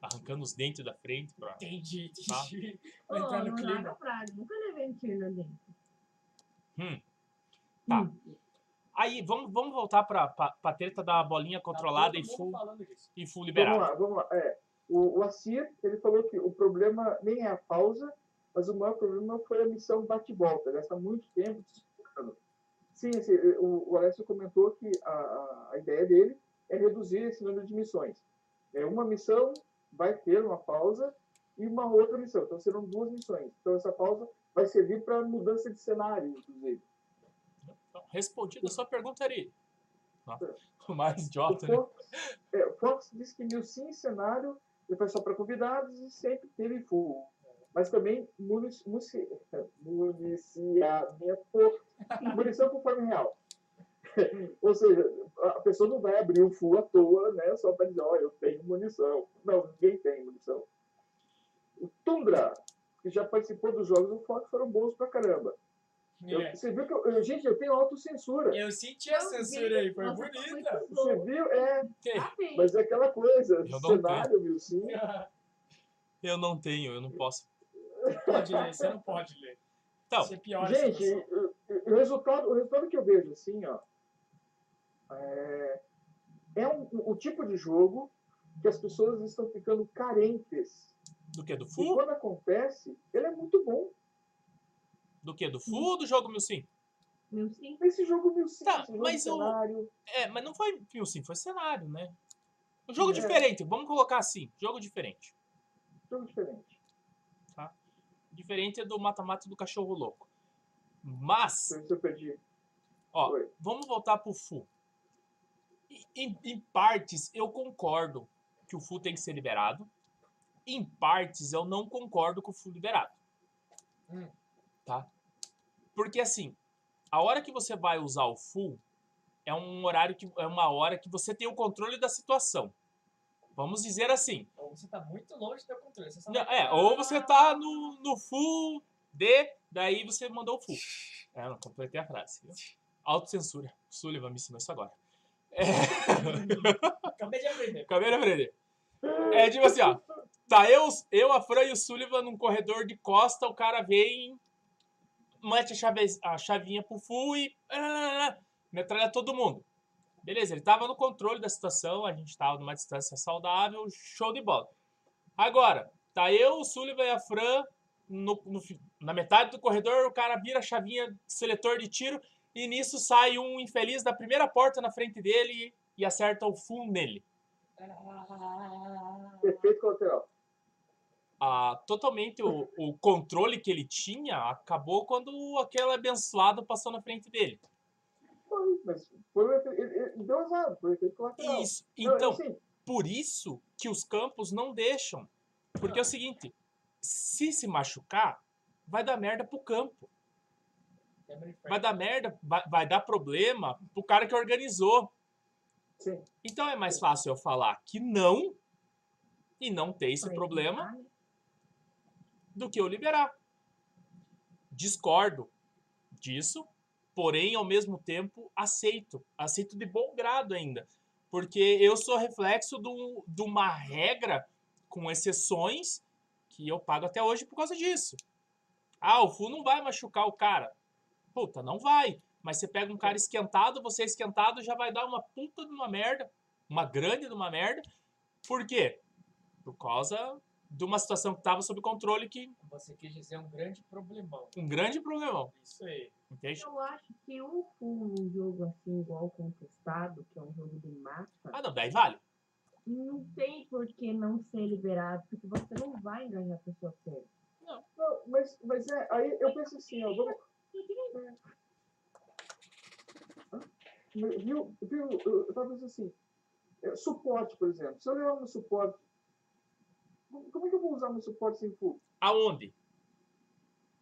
Speaker 1: Arrancando os dentes da frente pra...
Speaker 4: Entendi,
Speaker 1: Tá.
Speaker 4: entendi.
Speaker 3: Ô,
Speaker 4: Vou entrar no
Speaker 3: não
Speaker 4: clima.
Speaker 3: pra Nunca levei um tiro no dente.
Speaker 1: Hum. Tá.
Speaker 3: Hum.
Speaker 1: Aí, vamos, vamos voltar pra, pra, pra treta da bolinha controlada
Speaker 4: Tá
Speaker 1: e full, e full
Speaker 2: Vamos
Speaker 1: liberada.
Speaker 2: lá, vamos lá. É, o, o Assir, ele falou que o problema nem é a pausa, mas o maior problema foi a missão bate-volta. Gasta muito tempo disputando. Sim, o, o Alessio comentou que a, a, ideia dele é reduzir esse número de missões. É uma missão vai ter uma pausa e uma outra missão. Então serão duas missões. Então essa pausa vai servir para mudança de cenário, inclusive.
Speaker 1: Então, respondida a sua pergunta, Ari. Nossa, o mais
Speaker 2: O
Speaker 1: idiota, né?
Speaker 2: Fox, é, o Fox diz que Milsim cenário ele foi só para convidados e sempre teve full. Mas também munici, munici, municiamento, munição conforme real. Ou seja, a pessoa não vai abrir um full à toa, né? Só para dizer, ó, eu tenho munição. Não, ninguém tem munição. O Tundra, que já participou dos jogos do Fox, foram bons pra caramba. Eu-
Speaker 4: É.
Speaker 2: você viu que eu, eu- gente, eu tenho autocensura.
Speaker 4: Eu senti a
Speaker 3: Eu
Speaker 4: censura aí, foi
Speaker 3: Nossa, foi
Speaker 4: bonita.
Speaker 3: muito
Speaker 2: Você viu? É,
Speaker 1: Que?
Speaker 3: Assim,
Speaker 2: mas é aquela coisa,
Speaker 1: Eu não
Speaker 2: cenário, viu, sim.
Speaker 1: Eu não tenho, eu não posso.
Speaker 4: Pode ler, você não pode ler.
Speaker 1: Então,
Speaker 4: Você
Speaker 2: Gente, o, resultado, o resultado que eu vejo assim, ó, é, é um, o tipo de jogo que as pessoas estão ficando carentes.
Speaker 1: do que? Do
Speaker 2: E
Speaker 1: Fu?
Speaker 2: quando acontece, ele é muito bom.
Speaker 1: Do que? Do Fu ou do jogo 1005?
Speaker 3: Meu sim.
Speaker 2: Esse jogo mil sim,
Speaker 1: Tá,
Speaker 2: esse jogo
Speaker 1: mas o-
Speaker 2: cenário.
Speaker 1: É, mas não foi 1005, foi cenário, né? Um jogo
Speaker 2: É.
Speaker 1: diferente, vamos colocar assim, jogo diferente.
Speaker 2: Jogo diferente.
Speaker 1: Diferente do mata-mata do cachorro louco. Mas,
Speaker 2: eu ver se eu perdi.
Speaker 1: ó,
Speaker 2: Oi.
Speaker 1: vamos voltar pro Fu. E- Em, em partes, eu concordo que o Fu tem que ser liberado. Em partes, eu não concordo com o Fu liberado.
Speaker 4: Hum.
Speaker 1: Tá? Porque assim, a hora que você vai usar o Fu é um horário que é uma hora que você tem o controle da situação. Vamos dizer assim.
Speaker 4: Ou você tá muito longe do controle.
Speaker 1: Não, É, ou você tá no, no full D, daí você mandou o full. É, não completei a frase. Autocensura. Sullivan me ensinou isso agora. É,
Speaker 4: Acabei de aprender.
Speaker 1: acabei de aprender. É tipo assim, ó. Tá eu, eu, a Fran e o Sullivan num corredor de costa, o cara vem, mete a, chave, a chavinha pro full e metralha todo mundo. Beleza, ele tava no controle da situação, a gente tava numa distância saudável, show de bola. Agora, tá eu, o Sullivan e a Fran no- no na metade do corredor, o cara vira a chavinha seletor de tiro e nisso sai um infeliz da primeira porta na frente dele e acerta o full nele.
Speaker 2: Efeito colateral.
Speaker 1: Ah, totalmente o, o controle que ele tinha acabou quando aquele abençoado passou na frente dele.
Speaker 2: Foi, mas foi o efeito, ele, ele deu azar, foi o efeito colateral.
Speaker 1: Isso.
Speaker 2: Não,
Speaker 1: Então,
Speaker 2: assim,
Speaker 1: por isso que os campos não deixam. Porque é o seguinte, se se machucar, vai dar merda pro campo. Vai dar merda, vai, vai dar problema pro cara que organizou.
Speaker 2: sim.
Speaker 1: Então é mais fácil eu falar que não e não ter esse problema
Speaker 3: né?
Speaker 1: Do que eu liberar. Discordo disso, porém, ao mesmo tempo, aceito. Aceito de bom grado ainda. Porque eu sou reflexo do- de uma regra com exceções que eu pago até hoje por causa disso. Ah, o FU não vai machucar o cara. Puta, não vai. Mas você pega um cara esquentado, você esquentado já vai dar uma puta de uma merda. Uma grande de uma merda. Por quê? Por causa de uma situação que estava sob controle que
Speaker 4: Você quis dizer um grande problemão.
Speaker 1: um grande problemão,
Speaker 4: Isso aí.
Speaker 1: entende?
Speaker 3: Eu acho que um full num jogo assim, igual o contestado, que é um jogo de mata,
Speaker 1: Ah, não, daí vale.
Speaker 3: não tem por que não ser liberado, porque você não vai engajar a pessoa certa.
Speaker 2: Não, mas, mas é, aí eu penso assim, ó, vamos, viu, viu, eu eu tava pensando assim, é, suporte, por exemplo, se eu levar um suporte, como é que eu vou usar um suporte sem full?
Speaker 1: Aonde?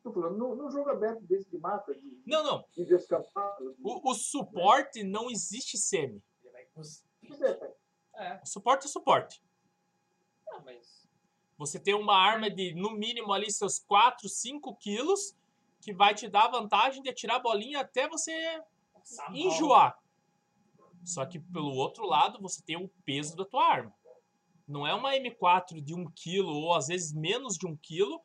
Speaker 2: Tô falando, num, num jogo aberto desse de mata, de,
Speaker 1: Não, não.
Speaker 2: de descampado, de,
Speaker 1: O, o suporte não existe semi.
Speaker 4: Ele vai
Speaker 2: é, pai.
Speaker 4: É,
Speaker 1: O suporte é suporte.
Speaker 4: não, mas.
Speaker 1: Você tem uma arma de, no mínimo, ali seus 4, 5 quilos, que vai te dar a vantagem de atirar a bolinha até você
Speaker 4: Nossa, mal.
Speaker 1: enjoar. Só que, pelo outro lado, você tem o peso da tua arma. Não é uma M4 de 1 kg, ou às vezes menos de 1 kg,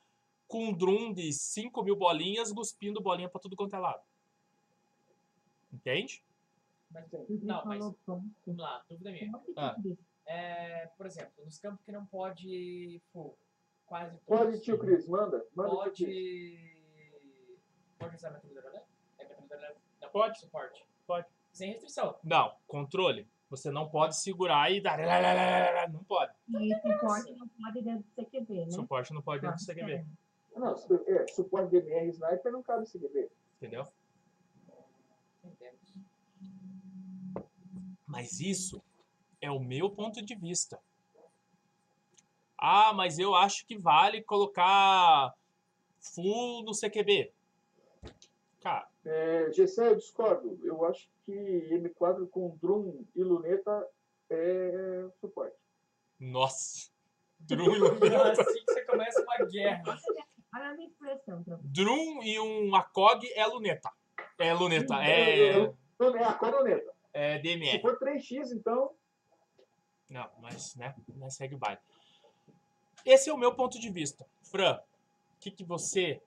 Speaker 1: com um drum de 5 mil bolinhas, cuspindo bolinha pra tudo quanto é lado. Entende?
Speaker 4: Mas, não, mas. Vamos lá, dúvida minha.
Speaker 3: Que
Speaker 1: Ah.
Speaker 4: É, por exemplo, nos campos que não pode full, quase todos.
Speaker 2: Pode, tio Cris, manda, manda, tio Cris.
Speaker 4: Pode. Pode usar metralhadora? É metralhadora? Não,
Speaker 1: Pode.
Speaker 4: Suporte.
Speaker 1: Pode.
Speaker 4: Sem restrição.
Speaker 1: Não, controle. Você não pode segurar e dar. Não pode.
Speaker 3: E o suporte não pode dentro do CQB, né?
Speaker 1: Suporte não pode dentro do
Speaker 3: Tá,
Speaker 1: CQB.
Speaker 3: certo.
Speaker 2: Não, é, suporte de MR Sniper não cabe CQB.
Speaker 1: Entendeu?
Speaker 4: Entendemos.
Speaker 1: Mas isso é o meu ponto de vista. Ah, mas eu acho que vale colocar full no CQB. Cara,
Speaker 2: É, Gessé, eu discordo. Eu acho que M4 com Drum e Luneta é suporte.
Speaker 1: nossa. Drum, e
Speaker 4: É
Speaker 1: um-
Speaker 4: assim que você começa uma guerra.
Speaker 3: Olha a minha expressão, pra
Speaker 1: Drum e um ACOG é luneta. É luneta,
Speaker 2: Sim,
Speaker 1: é,
Speaker 2: eu- eu- É a coroneta.
Speaker 1: é
Speaker 2: Se
Speaker 1: DMR.
Speaker 2: for 3x, então,
Speaker 1: Não, mas, né, né, segue o baile. Esse é o meu ponto de vista. Fran, o que, que você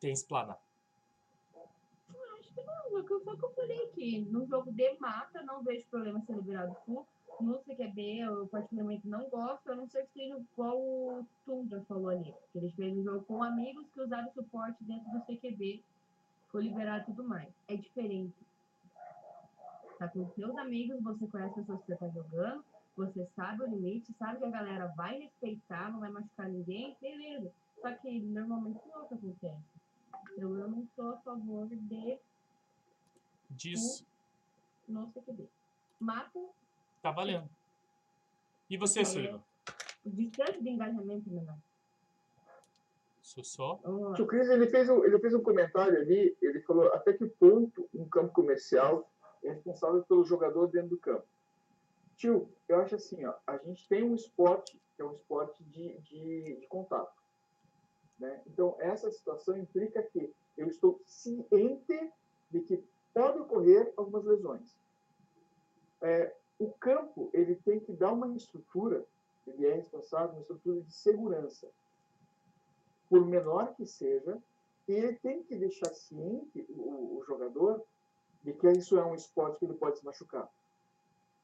Speaker 1: tem a explanar?
Speaker 3: Foi o que eu falei aqui. No jogo de mata, não vejo problema ser liberado full. No CQB, eu particularmente não gosto, a não ser que seja igual o Tundra falou ali. Que eles fez um jogo com amigos que usaram suporte dentro do CQB, foi liberado tudo mais. É diferente. Tá com seus amigos, você conhece as pessoas que você tá jogando, você sabe o limite, sabe que a galera vai respeitar, não vai machucar ninguém, beleza. Só que normalmente não é o que acontece. Então eu não sou a favor de
Speaker 1: Disso.
Speaker 3: no CQB. Mata
Speaker 1: Tá valendo. E você,
Speaker 3: É.
Speaker 1: Silva?
Speaker 3: o distância de engajamento menor.
Speaker 1: Sussó?
Speaker 3: Ó,
Speaker 2: o Cris ele fez, um, ele fez um comentário ali, ele falou até que ponto um campo comercial é responsável pelo jogador dentro do campo. Tio, eu acho assim, ó, a gente tem um esporte que é um esporte de, de, de contato. Né? Então, essa situação implica que eu estou ciente de que pode ocorrer algumas lesões. É, o campo ele tem que dar uma estrutura, ele é responsável, uma estrutura de segurança. Por menor que seja, e ele tem que deixar ciente o, o jogador de que isso é um esporte que ele pode se machucar.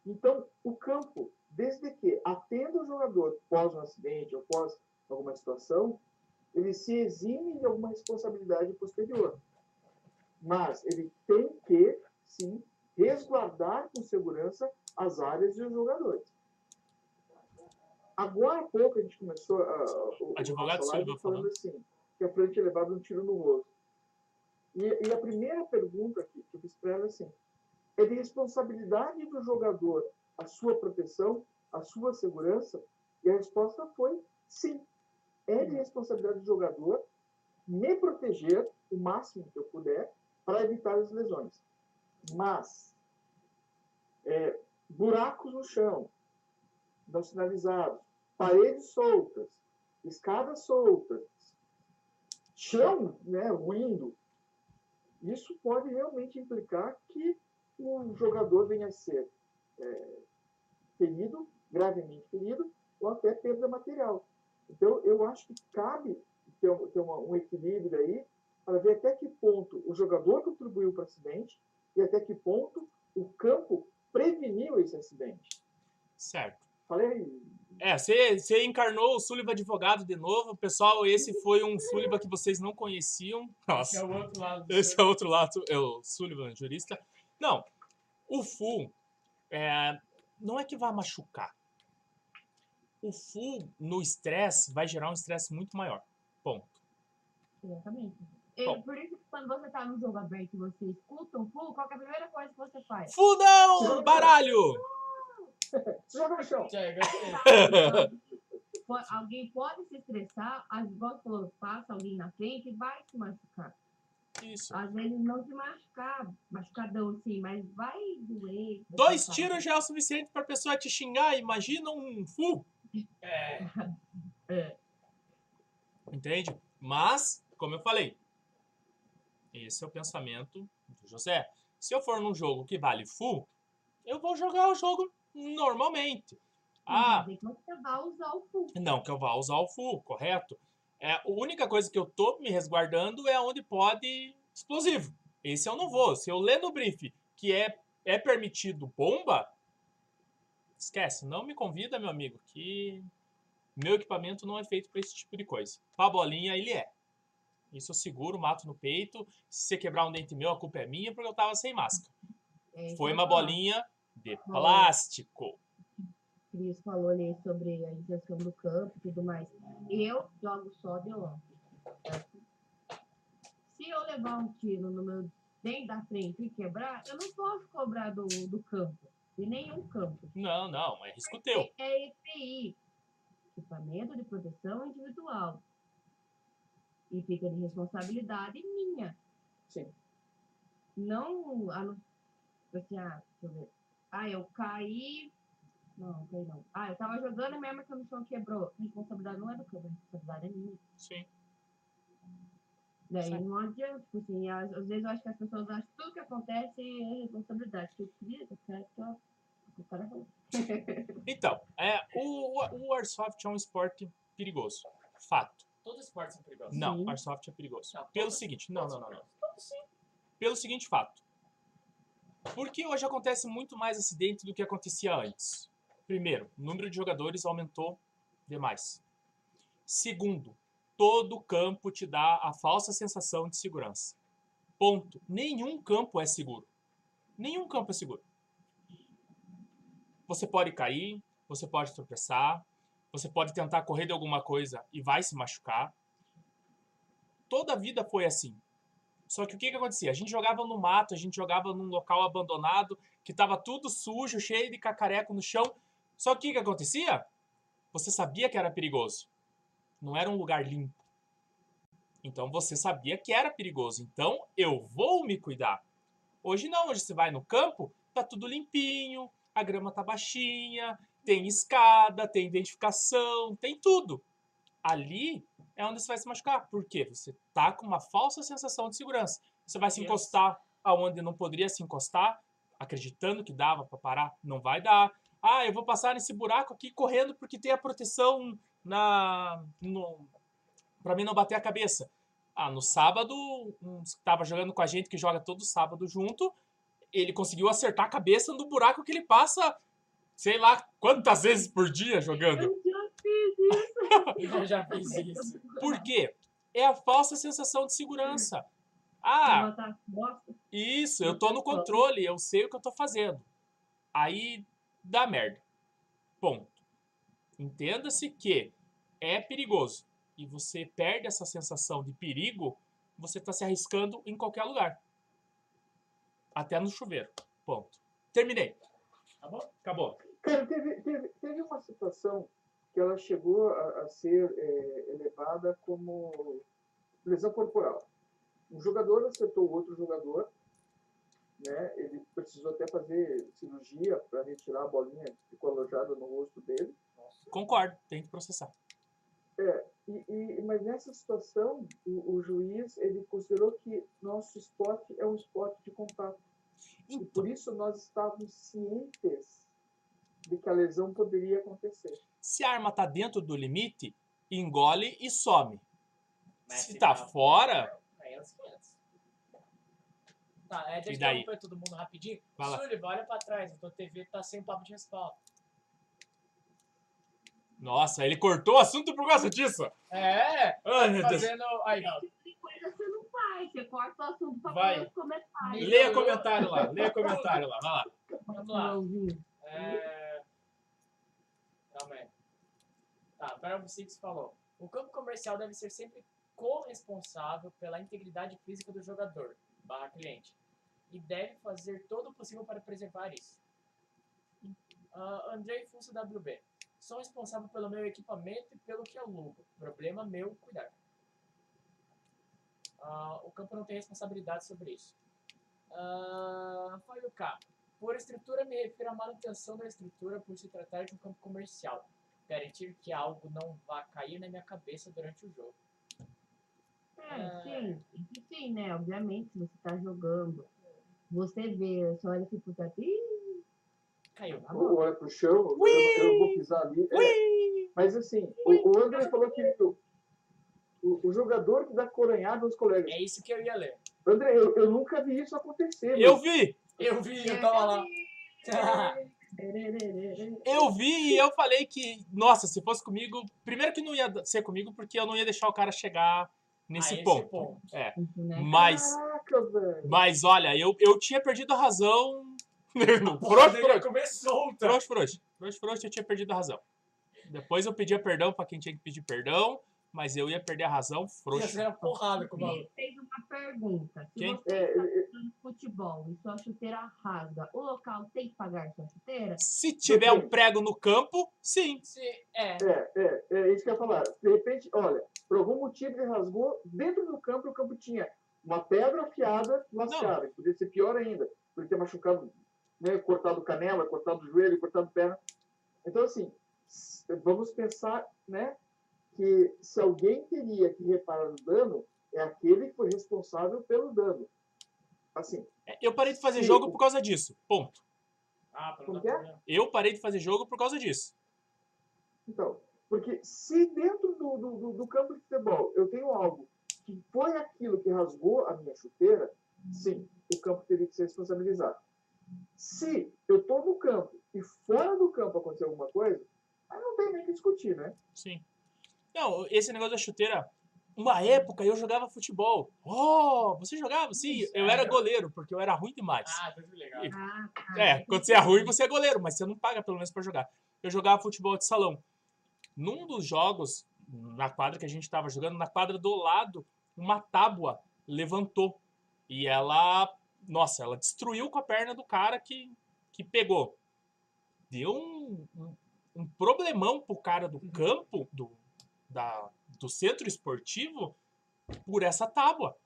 Speaker 2: Então, o campo, desde que atenda o jogador pós um acidente ou pós alguma situação, ele se exime de alguma responsabilidade posterior. Mas ele tem que, sim, resguardar com segurança as áreas e os jogadores. Agora há pouco a gente começou a, o-
Speaker 1: Advogado
Speaker 2: nossa live
Speaker 1: Silva
Speaker 2: falando
Speaker 1: falando.
Speaker 2: assim, que a Fran tinha levado um tiro no rosto. E, e a primeira pergunta que, que eu fiz para ela é assim, é de responsabilidade do jogador a sua proteção, a sua segurança? E a resposta foi sim. É de responsabilidade do jogador me proteger o máximo que eu puder para evitar as lesões. Mas é, buracos no chão, não sinalizados, paredes soltas, escadas soltas, chão né, ruindo, isso pode realmente implicar que o jogador venha a ser é, ferido, gravemente ferido, ou até perda material. Então, eu acho que cabe ter, um- ter uma- um equilíbrio aí para ver até que ponto o jogador contribuiu para o acidente e até que ponto o campo preveniu esse acidente.
Speaker 1: Certo.
Speaker 2: Falei,
Speaker 1: É, você encarnou o Sullivan advogado de novo. Pessoal, esse foi um Sullivan que vocês não conheciam.
Speaker 4: Esse é
Speaker 1: Nossa,
Speaker 4: o outro lado. do
Speaker 1: esse
Speaker 4: seu-
Speaker 1: é outro lado, é o Sullivan, jurista. Não, o full é, não é que vai machucar. O full no estresse vai gerar um estresse muito maior. Ponto.
Speaker 3: Exatamente.
Speaker 1: Bom.
Speaker 3: por isso que quando você tá no jogo aberto e você escuta um full, qual que é a primeira coisa que você faz?
Speaker 1: Full não, baralho!
Speaker 2: joga no chão.
Speaker 3: Po- Alguém pode se estressar, às vezes falou, passa alguém na frente e vai se machucar.
Speaker 1: Isso.
Speaker 3: Às vezes não se machucar, machucadão assim, mas vai doer.
Speaker 1: Dois tiros já é o suficiente pra pessoa te xingar. Imagina um full.
Speaker 4: É,
Speaker 3: É,
Speaker 1: Entende? Mas, como eu falei, esse é o pensamento do José. Se eu for num jogo que vale full, eu vou jogar o jogo normalmente. Ah,
Speaker 3: dizer que você vai usar o full.
Speaker 1: não que eu vá usar o full, correto? É, a única coisa que eu tô me resguardando é onde pode explosivo. Esse eu não vou. Se eu ler no brief que é, é permitido bomba, esquece. Não me convida, meu amigo, que meu equipamento não é feito para esse tipo de coisa. Pra bolinha, ele é. Isso eu seguro, mato no peito. Se você quebrar um dente meu, a culpa é minha porque eu tava sem máscara.
Speaker 3: É,
Speaker 1: Foi uma bolinha de plástico.
Speaker 3: Cris falou ali sobre a inserção do campo e tudo mais. Eu jogo só de longe. Se eu levar um tiro no meu dentro da frente e quebrar, eu não posso cobrar do, do campo, de nenhum campo.
Speaker 1: Não, não, é risco teu.
Speaker 3: É EPI, equipamento de proteção individual. E fica de responsabilidade minha.
Speaker 2: Sim.
Speaker 3: Não, a assim, ah, deixa eu ver. Ah, eu caí. Não, caí não. Ah, eu tava jogando e minha chão quebrou. A responsabilidade não é do campo, a responsabilidade é minha.
Speaker 1: Sim.
Speaker 3: Daí não adianta, tipo assim, às, às vezes eu acho que as pessoas acham que tudo que acontece é responsabilidade. Que eu queria, eu quero que eu-.
Speaker 1: Então, é, o, o, o Airsoft é um esporte perigoso. Fato.
Speaker 4: Todos os esportes são perigosos.
Speaker 1: Não,
Speaker 3: Sim.
Speaker 1: Airsoft é perigoso.
Speaker 4: Não,
Speaker 1: Pelo
Speaker 4: todos-
Speaker 1: seguinte, não, não, não, não. Pelo seguinte fato. Porque hoje acontece muito mais acidente do que acontecia antes. Primeiro, o número de jogadores aumentou demais. Segundo, todo campo te dá a falsa sensação de segurança. Ponto. Nenhum campo é seguro. Nenhum campo é seguro. Você pode cair, você pode tropeçar, você pode tentar correr de alguma coisa e vai se machucar. Toda a vida foi assim. Só que o que, que acontecia? A gente jogava no mato, a gente jogava num local abandonado, que tava tudo sujo, cheio de cacareco no chão. Só que o que, que acontecia? Você sabia que era perigoso. Não era um lugar limpo. Então você sabia que era perigoso. Então eu vou me cuidar. Hoje não, hoje você vai no campo, tá tudo limpinho, a grama tá baixinha, tem escada, tem identificação, tem tudo. Ali é onde você vai se machucar. Por quê? Você tá com uma falsa sensação de segurança. Você vai se encostar aonde não poderia se encostar, acreditando que dava para parar, não vai dar. Ah, eu vou passar nesse buraco aqui correndo porque tem a proteção na para mim não bater a cabeça. Ah, no sábado, um que tava jogando com a gente que joga todo sábado junto, ele conseguiu acertar a cabeça no buraco que ele passa, sei lá quantas vezes por dia jogando.
Speaker 3: Eu já fiz isso.
Speaker 4: Eu já fiz isso.
Speaker 1: Por quê? É a falsa sensação de segurança. Ah, isso, eu tô no controle, eu sei o que eu tô fazendo. Aí dá merda. Ponto. Entenda-se que é perigoso e você perde essa sensação de perigo, você tá se arriscando em qualquer lugar. Até no chuveiro. Ponto. Terminei.
Speaker 4: Tá bom?
Speaker 1: Acabou.
Speaker 2: Cara, teve, teve, teve uma situação que ela chegou a, a ser é, elevada como lesão corporal. Um jogador acertou outro jogador, né? Ele precisou até fazer cirurgia para retirar a bolinha que ficou alojada no rosto dele.
Speaker 1: Concordo, tem que processar.
Speaker 2: E, e- mas nessa situação, o, o juiz ele considerou que nosso esporte é um esporte de contato. E
Speaker 1: Então,
Speaker 2: por isso nós estávamos cientes de que a lesão poderia acontecer.
Speaker 1: se a arma tá dentro do limite, engole e some.
Speaker 4: Mas
Speaker 1: Se tá fora,
Speaker 4: Aí é os 500. Tá, é,
Speaker 1: E
Speaker 4: deixa eu todo mundo rapidinho. Sullivan, olha pra trás. A tua TV tá sem papo de respaldo.
Speaker 1: Nossa, ele cortou o assunto por causa disso.
Speaker 4: É,
Speaker 1: Ai, meu Deus.
Speaker 4: fazendo... Aí, ó.
Speaker 3: Esse tipo de coisa você não faz. Você corta o assunto pra
Speaker 1: Vai.
Speaker 3: fazer os comentários.
Speaker 1: Leia comentário lá, leia comentário lá, vai lá.
Speaker 4: Vamos lá. É... Calma aí. Tá, Barão Six falou. O campo comercial deve ser sempre corresponsável pela integridade física do jogador, barra cliente, e deve fazer todo o possível para preservar isso. Ah, Andrei Fusso WB. Sou responsável pelo meu equipamento e pelo que alugo. Problema meu, cuidar. Ah, o campo não tem responsabilidade sobre isso. Uh, Fábio K. Por estrutura, me refiro à manutenção da estrutura por se tratar de um campo comercial. Garantir que algo não vá cair na minha cabeça durante o jogo.
Speaker 3: É, sim. Isso sim, né? Obviamente, se você tá jogando, você vê, você olha assim pro teto,
Speaker 4: Caiu.
Speaker 3: tá.
Speaker 2: Ou olha para o chão, eu, vou pisar ali. É, mas assim, o, o André falou que o, o, o jogador que dá coronhada aos colegas.
Speaker 4: É isso que eu ia ler.
Speaker 2: André, eu, eu nunca vi isso acontecer.
Speaker 1: Eu
Speaker 2: mas-
Speaker 1: vi,
Speaker 4: Eu vi, eu tava lá.
Speaker 1: eu vi e eu falei que, nossa, se fosse comigo, primeiro que não ia ser comigo porque eu não ia deixar o cara chegar nesse
Speaker 4: Ah,
Speaker 1: ponto.
Speaker 4: ponto.
Speaker 1: É,
Speaker 3: Isso, né?
Speaker 1: mas,
Speaker 2: Caraca, velho.
Speaker 1: mas olha, eu, eu tinha perdido a razão. Frouxo, frouxo,
Speaker 4: começou, tá?
Speaker 1: frouxo, frouxo, frouxo, frouxo, eu tinha perdido a razão. Depois eu pedia perdão pra quem tinha que pedir perdão, mas eu ia perder a razão
Speaker 4: Ia ser uma porrada com o maluco.
Speaker 3: Ele fez uma pergunta. Se
Speaker 1: Quem?
Speaker 3: você
Speaker 2: É,
Speaker 3: está
Speaker 2: ele-
Speaker 3: jogando futebol e sua chuteira rasga, o local tem que pagar sua chuteira?
Speaker 1: Se tiver um prego no campo, sim.
Speaker 4: Se, é,
Speaker 2: É, é, é isso que eu ia falar. De repente, olha, por algum motivo ele rasgou dentro do campo e o campo tinha uma pedra afiada lascada, que podia ser pior ainda, por ter machucado, né, cortado canela, cortado joelho, cortado perna. Então, assim, vamos pensar, né, que se alguém teria que reparar o dano, é aquele que foi responsável pelo dano. Assim,
Speaker 1: Eu parei de fazer
Speaker 2: Sim.
Speaker 1: jogo por causa disso. Ponto.
Speaker 4: ah,
Speaker 2: Como é?
Speaker 1: Eu parei de fazer jogo por causa disso.
Speaker 2: Então, porque se dentro do, do, do- do campo de futebol eu tenho algo que foi aquilo que rasgou a minha chuteira, sim, o campo teria que ser responsabilizado. Se eu estou no campo e fora do campo aconteceu alguma coisa, aí não tem nem que discutir, né?
Speaker 1: Sim. Não, esse negócio da chuteira. Uma época eu jogava futebol. Oh, você jogava? Sim, eu era goleiro, porque eu era ruim demais.
Speaker 4: Ah, tá legal.
Speaker 3: Ah, tá.
Speaker 1: É, quando você é ruim, você é goleiro, mas você não paga pelo menos pra jogar. Eu jogava futebol de salão. Num dos jogos, na quadra que a gente tava jogando, na quadra do lado, uma tábua levantou. E ela, nossa, ela destruiu com a perna do cara que, que pegou. Deu um, um, um problemão pro cara do campo, do, da, do centro esportivo, por essa tábua.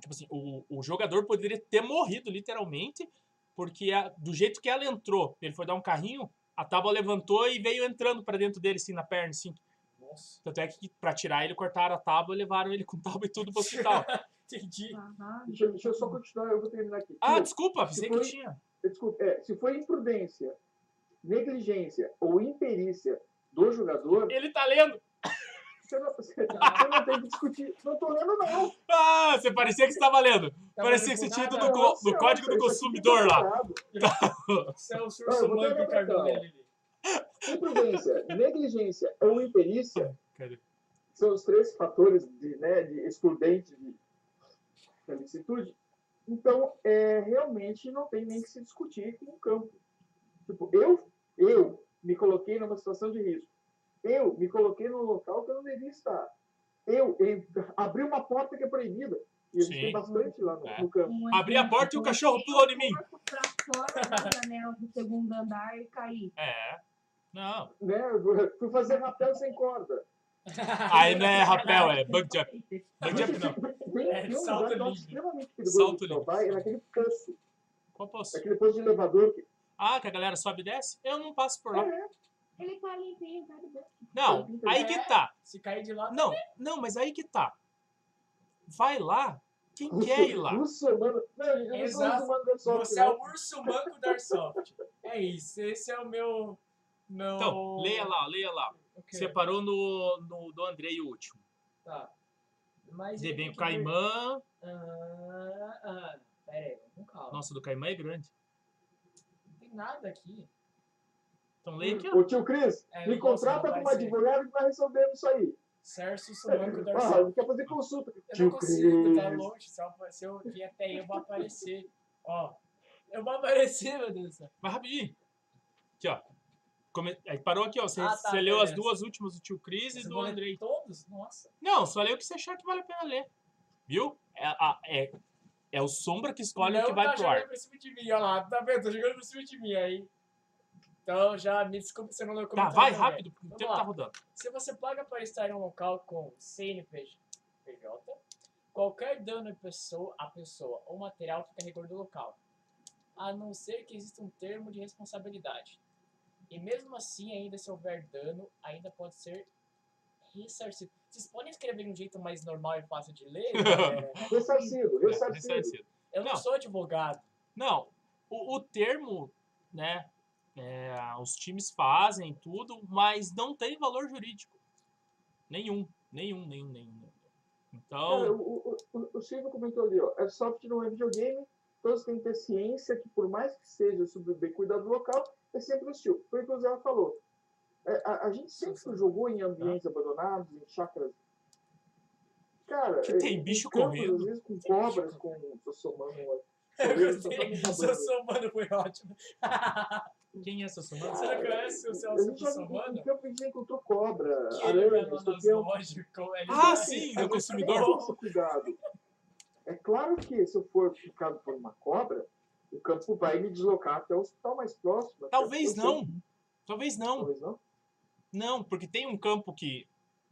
Speaker 1: Tipo assim, o, o jogador poderia ter morrido, literalmente, porque a- do jeito que ela entrou, ele foi dar um carrinho, a tábua levantou e veio entrando pra dentro dele, assim, na perna, assim.
Speaker 4: Nossa.
Speaker 1: Tanto é que pra tirar ele, cortaram a tábua e levaram ele com tábua e tudo pro hospital.
Speaker 4: Entendi.
Speaker 2: Deixa, eu- deixa eu só continuar, eu vou terminar aqui.
Speaker 1: ah,
Speaker 2: Se-
Speaker 1: desculpa, pensei que tinha.
Speaker 2: desculpa, é, se foi imprudência, negligência ou imperícia do jogador,
Speaker 1: Ele tá lendo.
Speaker 2: Você não, você, não tem que discutir. Não estou lendo, não.
Speaker 1: Ah, você parecia que você tava lendo.
Speaker 4: Tá
Speaker 1: Parecia que você tinha ido no, co- no código do consumidor
Speaker 2: tá
Speaker 1: lá.
Speaker 2: errado.
Speaker 4: Isso é o
Speaker 2: Não,
Speaker 4: surso
Speaker 2: eu vou
Speaker 4: manco
Speaker 2: dar
Speaker 4: que cargou
Speaker 2: uma
Speaker 4: nele ali.
Speaker 2: Imprudência, negligência ou imperícia
Speaker 1: Cadê?
Speaker 2: são os três fatores de, né, de excludente de da licitude. Então, é, realmente não tem nem que se discutir com o campo. Tipo, eu, eu me coloquei numa situação de risco. Eu me coloquei num local que eu não devia estar. Eu em- abri uma porta que é proibida. E a gente
Speaker 1: Sim.
Speaker 2: tem bastante lá no,
Speaker 1: É.
Speaker 2: no campo.
Speaker 3: Um
Speaker 1: Abri a porta e o
Speaker 3: eu
Speaker 1: cachorro pulou em mim.
Speaker 3: Pra fora da janela do segundo andar e caí.
Speaker 1: É. Não.
Speaker 2: Né? Eu Fui fazer rapel sem corda.
Speaker 1: Aí não é rapel, é bug jump. Bug jump não.
Speaker 2: Tem,
Speaker 4: É,
Speaker 2: tem um
Speaker 4: salto
Speaker 2: eu
Speaker 4: livre.
Speaker 2: extremamente perigoso
Speaker 1: Salto
Speaker 2: de
Speaker 1: livre.
Speaker 2: salvar, é naquele poço.
Speaker 1: Qual posso?
Speaker 2: Aquele poço de elevador que.
Speaker 1: Ah, que a galera sobe e desce? Eu não passo por lá.
Speaker 2: É,
Speaker 3: Ele tá limpinho, tá de boa.
Speaker 1: Não, aí que tá.
Speaker 4: Se cair de lá,
Speaker 1: Não, não, mas aí que tá. Vai lá quem quer ir lá.
Speaker 2: Não, eu não
Speaker 4: Exato.
Speaker 2: sorte,
Speaker 4: você é o urso manco da Airsoft. É isso, esse é o meu... meu...
Speaker 1: Então, leia lá, leia lá.
Speaker 4: O quê?
Speaker 1: Você parou no, no do Andrei o último.
Speaker 4: Tá. Mas
Speaker 1: vem
Speaker 4: tem
Speaker 1: o Caimã.
Speaker 4: Ah, ah, pera aí, vamos com calma.
Speaker 1: Nossa, o do Caimã é grande.
Speaker 4: Não tem nada aqui.
Speaker 1: Então leia aqui.
Speaker 2: Ô tio Cris,
Speaker 4: É,
Speaker 2: me contrata
Speaker 4: não
Speaker 2: como
Speaker 4: vai ser.
Speaker 2: advogado que vai resolvendo isso aí.
Speaker 4: Certo, Sumanco da
Speaker 2: Ah, ele quer fazer consulta.
Speaker 4: Eu não
Speaker 2: Tio
Speaker 4: consigo, tá
Speaker 2: Cris.
Speaker 4: longe. Se eu, vir até aí, eu vou aparecer. Ó, eu vou aparecer, meu Deus do céu.
Speaker 1: Mas rapidinho. Aqui, ó. Come- aí Parou aqui, ó. Você,
Speaker 4: Ah, tá,
Speaker 1: você leu as duas últimas do tio Cris e do Andrei.
Speaker 4: Todos? Nossa.
Speaker 1: Não, só lê o que você achar que vale a pena ler. Viu? É, a- é, é o sombra que escolhe o
Speaker 4: não
Speaker 1: que vai
Speaker 4: tá
Speaker 1: pro
Speaker 4: jogando
Speaker 1: ar.
Speaker 4: por cima de mim, ó lá. Tá vendo? Tô jogando por cima de mim aí. Então já me desculpe se eu não leio o
Speaker 1: Tá,
Speaker 4: comentário
Speaker 1: vai
Speaker 4: também.
Speaker 1: rápido, porque o
Speaker 4: Vamos
Speaker 1: tempo
Speaker 4: lá.
Speaker 1: tá rodando.
Speaker 4: Se você paga para estar em um local com CNPJ, qualquer dano à pessoa, à pessoa ou material fica a rigor do local, a não ser que exista um termo de responsabilidade. E mesmo assim, ainda se houver dano, ainda pode ser ressarcido. Vocês podem escrever de um jeito mais normal e fácil de ler? galera?
Speaker 2: Ressarcido,
Speaker 1: É,
Speaker 2: ressarcido.
Speaker 1: ressarcido.
Speaker 4: Eu não
Speaker 1: Não.
Speaker 4: sou advogado.
Speaker 1: Não, o, o termo, né? É, os times fazem tudo, mas não tem valor jurídico. Nenhum, nenhum, nenhum, nenhum.
Speaker 2: Cara,
Speaker 1: Então,
Speaker 2: o, o, o, Silvio comentou ali, ó. Airsoft não é videogame, todos têm que ter ciência que, por mais que seja sobre o bem cuidado local, é sempre hostil. Foi o que o Zé falou. É, a, a gente sempre
Speaker 4: Sim,
Speaker 2: jogou em ambientes abandonados, em chácaras. Cara,
Speaker 1: Que
Speaker 2: é,
Speaker 1: tem
Speaker 2: em
Speaker 1: bicho
Speaker 2: campos,
Speaker 1: correndo.
Speaker 2: Às vezes com cobras, com. Somando. Uma- Eu
Speaker 4: Gostei. somando foi ótimo.
Speaker 1: Quem é essa somando?
Speaker 4: Você não conhece o Celso
Speaker 2: campo a gente já encontrou cobra,
Speaker 4: Que ele
Speaker 2: aranha, escorpião.
Speaker 4: lojas com ele.
Speaker 1: Ah,
Speaker 4: vai-
Speaker 1: sim,
Speaker 2: É,
Speaker 1: do consumidor.
Speaker 2: que cuidado. É claro que se eu for picado por uma cobra, o campo vai me deslocar até o hospital mais próximo.
Speaker 1: Talvez não. Talvez não.
Speaker 2: Talvez não.
Speaker 1: Não, porque tem um campo que,